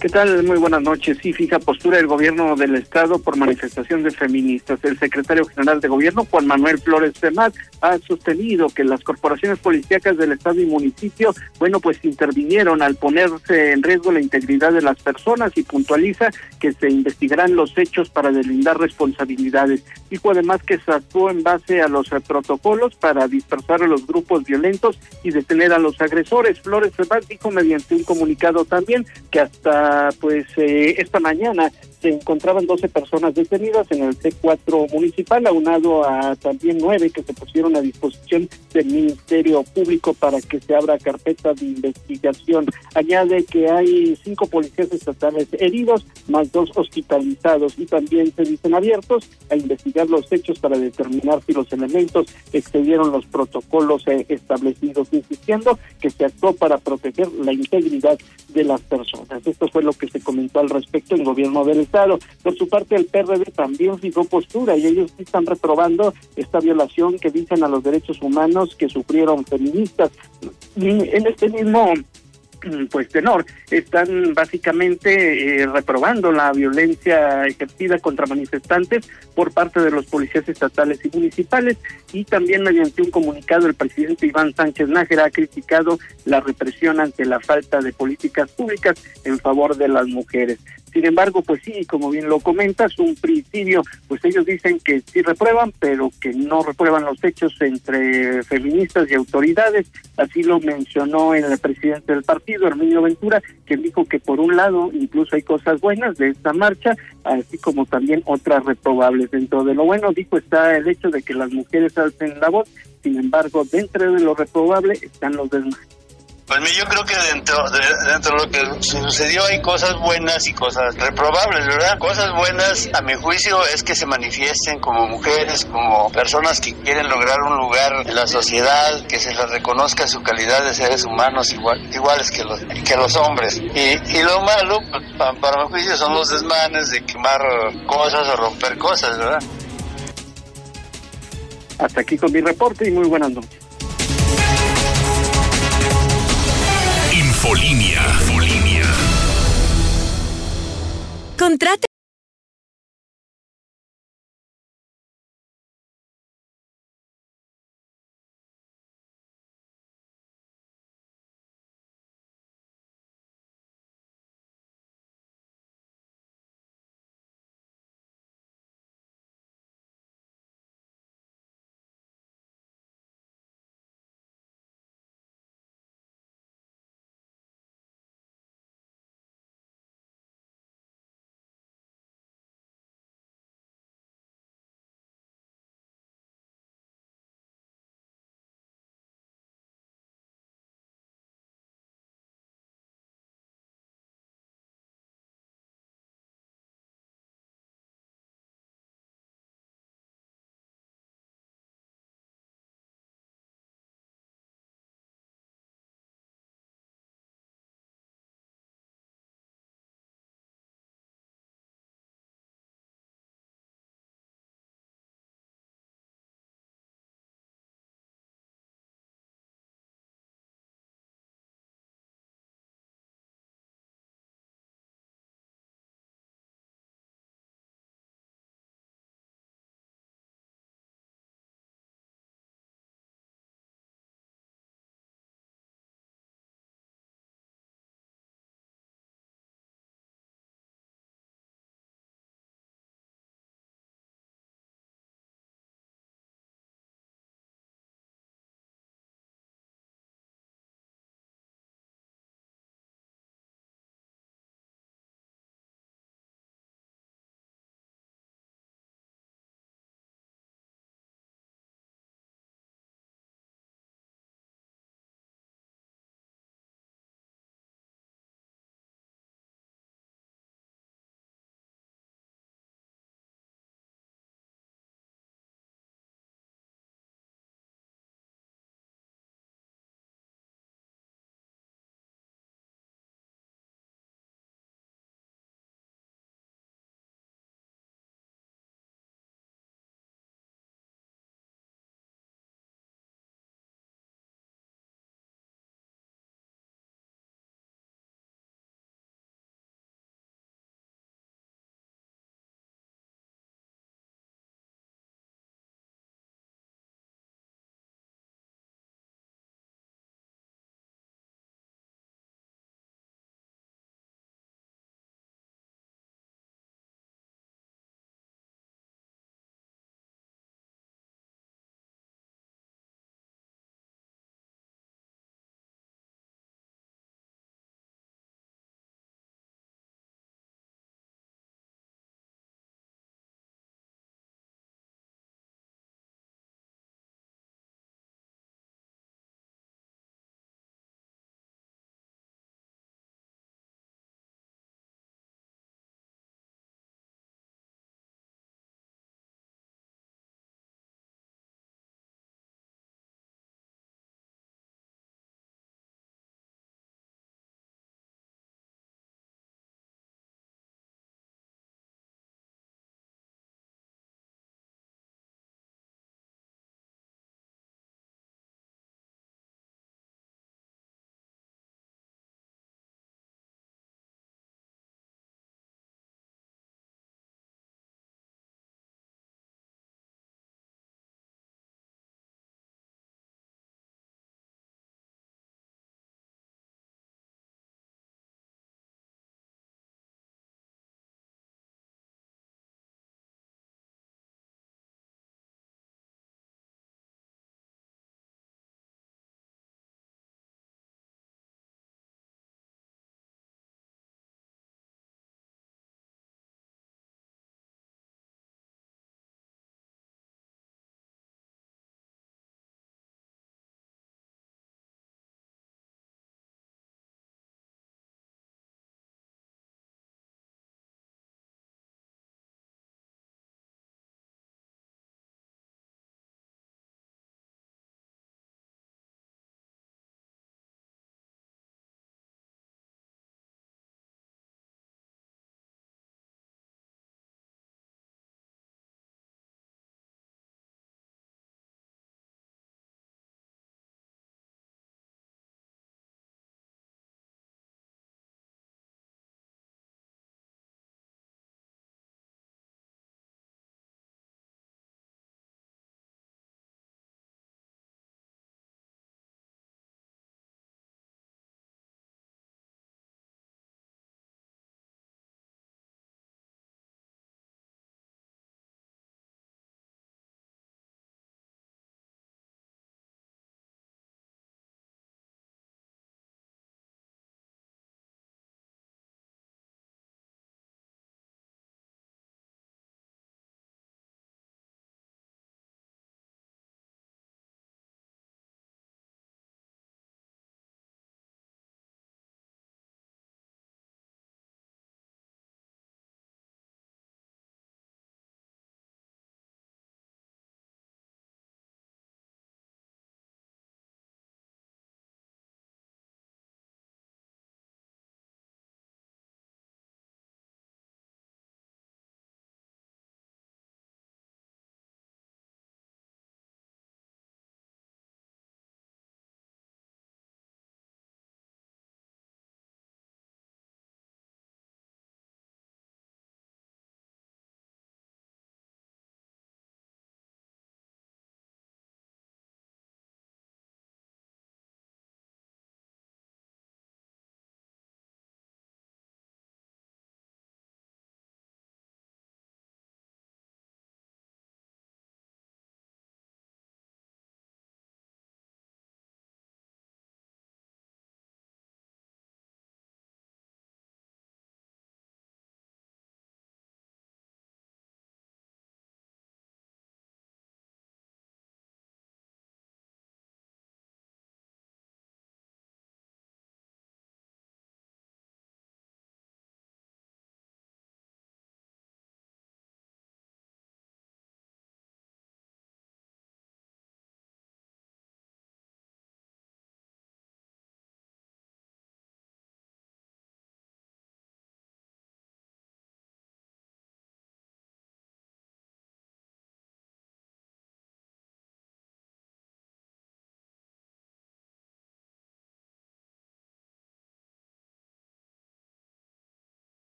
¿Qué tal? Muy buenas noches. Sí, fija postura del gobierno del Estado por manifestación de feministas. El secretario general de gobierno, Juan Manuel Flores Femat, ha sostenido que las corporaciones policíacas del Estado y municipio, bueno, pues intervinieron al ponerse en riesgo la integridad de las personas y puntualiza que se investigarán los hechos para delindar responsabilidades. Dijo además que se actuó en base a los protocolos para dispersar a los grupos violentos y detener a los agresores. Flores Femat dijo mediante un comunicado también que hasta pues eh, esta mañana encontraban 12 personas detenidas en el C4 municipal, aunado a también nueve que se pusieron a disposición del Ministerio Público para que se abra carpeta de investigación. Añade que hay cinco policías estatales heridos, más dos hospitalizados y también se dicen abiertos a investigar los hechos para determinar si los elementos excedieron los protocolos eh, establecidos, insistiendo que se actuó para proteger la integridad de las personas. Esto fue lo que se comentó al respecto en gobierno del. Por su parte, el PRD también fijó postura y ellos están reprobando esta violación que dicen a los derechos humanos que sufrieron feministas. En este mismo Mm, pues tenor están básicamente eh, reprobando la violencia ejercida contra manifestantes por parte de los policías estatales y municipales y también mediante un comunicado el presidente Iván Sánchez Nájera ha criticado la represión ante la falta de políticas públicas en favor de las mujeres. Sin embargo, pues sí, como bien lo comentas, un principio, pues ellos dicen que sí reprueban, pero que no reprueban los hechos entre feministas y autoridades. Así lo mencionó el presidente del partido, Herminio Ventura, quien dijo que por un lado incluso hay cosas buenas de esta marcha, así como también otras reprobables. Dentro de lo bueno, dijo, está el hecho de que las mujeres alcen la voz, sin embargo, dentro de lo reprobable están los desmanes. Pues yo creo que dentro de, dentro de lo que sucedió hay cosas buenas y cosas reprobables, ¿verdad? Cosas buenas, a mi juicio, es que se manifiesten como mujeres, como personas que quieren lograr un lugar en la sociedad, que se les reconozca su calidad de seres humanos igual, iguales que los, que los hombres. Y, y lo malo, para, para mi juicio, son los desmanes de quemar cosas o romper cosas, ¿verdad? Hasta aquí con mi reporte y muy buenas noches. Infolinia. Infolinia. Contrate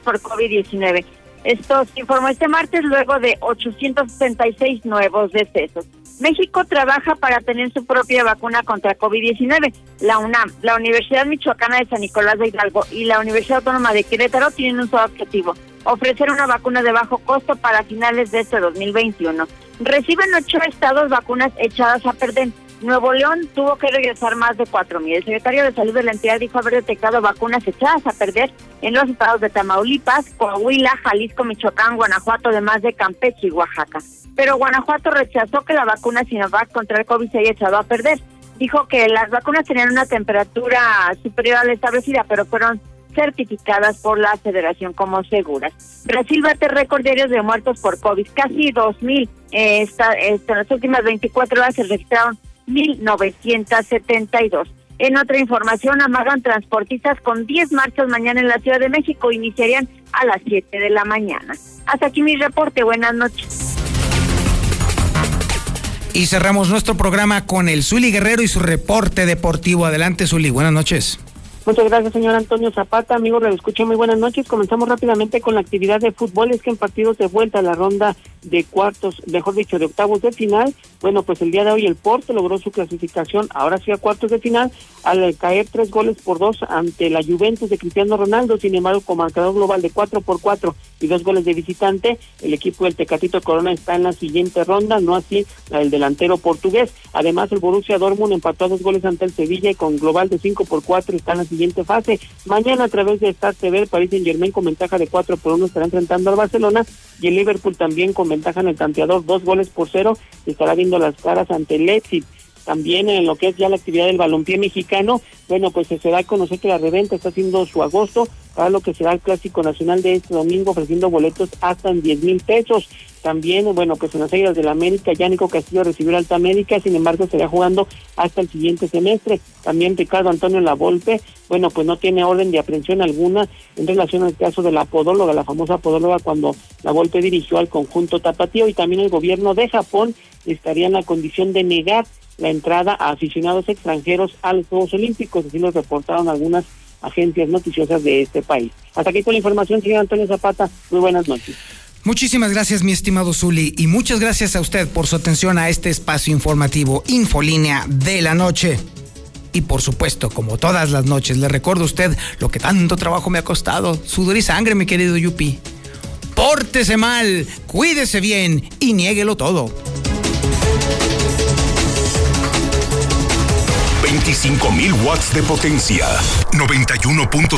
por COVID-19. Esto se informó este martes luego de 866 nuevos decesos. México trabaja para tener su propia vacuna contra COVID-19. La UNAM, la Universidad Michoacana de San Nicolás de Hidalgo y la Universidad Autónoma de Querétaro tienen un solo objetivo, ofrecer una vacuna de bajo costo para finales de este 2021. Reciben ocho estados vacunas echadas a perder. Nuevo León tuvo que regresar más de 4.000. El secretario de Salud de la entidad dijo haber detectado vacunas echadas a perder en los estados de Tamaulipas, Coahuila, Jalisco, Michoacán, Guanajuato, además de Campeche y Oaxaca pero Guanajuato rechazó que la vacuna Sinovac contra el COVID se haya echado a perder. Dijo que las vacunas tenían una temperatura superior a la establecida, pero fueron certificadas por la federación como seguras. Brasil bate récord diarios de muertos por COVID, casi 2.000. Eh, en las últimas 24 horas se registraron 1.972. En otra información, amagan transportistas con 10 marchas mañana en la Ciudad de México. Iniciarían a las 7 de la mañana. Hasta aquí mi reporte. Buenas noches. Y cerramos nuestro programa con el Zuli Guerrero y su reporte deportivo. Adelante, Zuli. Buenas noches. Muchas gracias, señor Antonio Zapata. Amigos, le escucho muy buenas noches. Comenzamos rápidamente con la actividad de fútbol. Es que en partidos de vuelta a la ronda de cuartos, mejor dicho, de octavos de final, bueno, pues el día de hoy el Porto logró su clasificación, ahora sí a cuartos de final, al caer tres goles por dos ante la Juventus de Cristiano Ronaldo. Sin embargo, con marcador global de cuatro por cuatro y dos goles de visitante, el equipo del Tecatito Corona está en la siguiente ronda, no así el delantero portugués. Además, el Borussia Dortmund empató a dos goles ante el Sevilla y con global de cinco por cuatro está en la siguiente fase. Mañana a través de Star TV, el Paris Saint Germain con ventaja de 4 por 1 estará enfrentando al Barcelona y el Liverpool también con ventaja en el tanteador, dos goles por cero, estará viendo las caras ante el Leipzig también en lo que es ya la actividad del balompié mexicano, bueno, pues se da a conocer que la reventa está haciendo su agosto para lo que será el Clásico Nacional de este domingo, ofreciendo boletos hasta en 10 mil pesos. También, bueno, pues en las Águilas de la América, Yánico Castillo recibió Alta América, sin embargo, será jugando hasta el siguiente semestre. También Ricardo Antonio Lavolpe, bueno, pues no tiene orden de aprehensión alguna en relación al caso de la podóloga, la famosa podóloga cuando Lavolpe dirigió al conjunto tapatío y también el gobierno de Japón estaría en la condición de negar la entrada a aficionados extranjeros a los Juegos Olímpicos, así lo reportaron algunas agencias noticiosas de este país. Hasta aquí con la información, señor Antonio Zapata. Muy buenas noches. Muchísimas gracias, mi estimado Zuli, y muchas gracias a usted por su atención a este espacio informativo Infolínea de la Noche. Y por supuesto, como todas las noches, le recuerdo a usted lo que tanto trabajo me ha costado, sudor y sangre, mi querido Yupi. Pórtese mal, cuídese bien y niéguelo todo. 25.000 watts de potencia. 91.3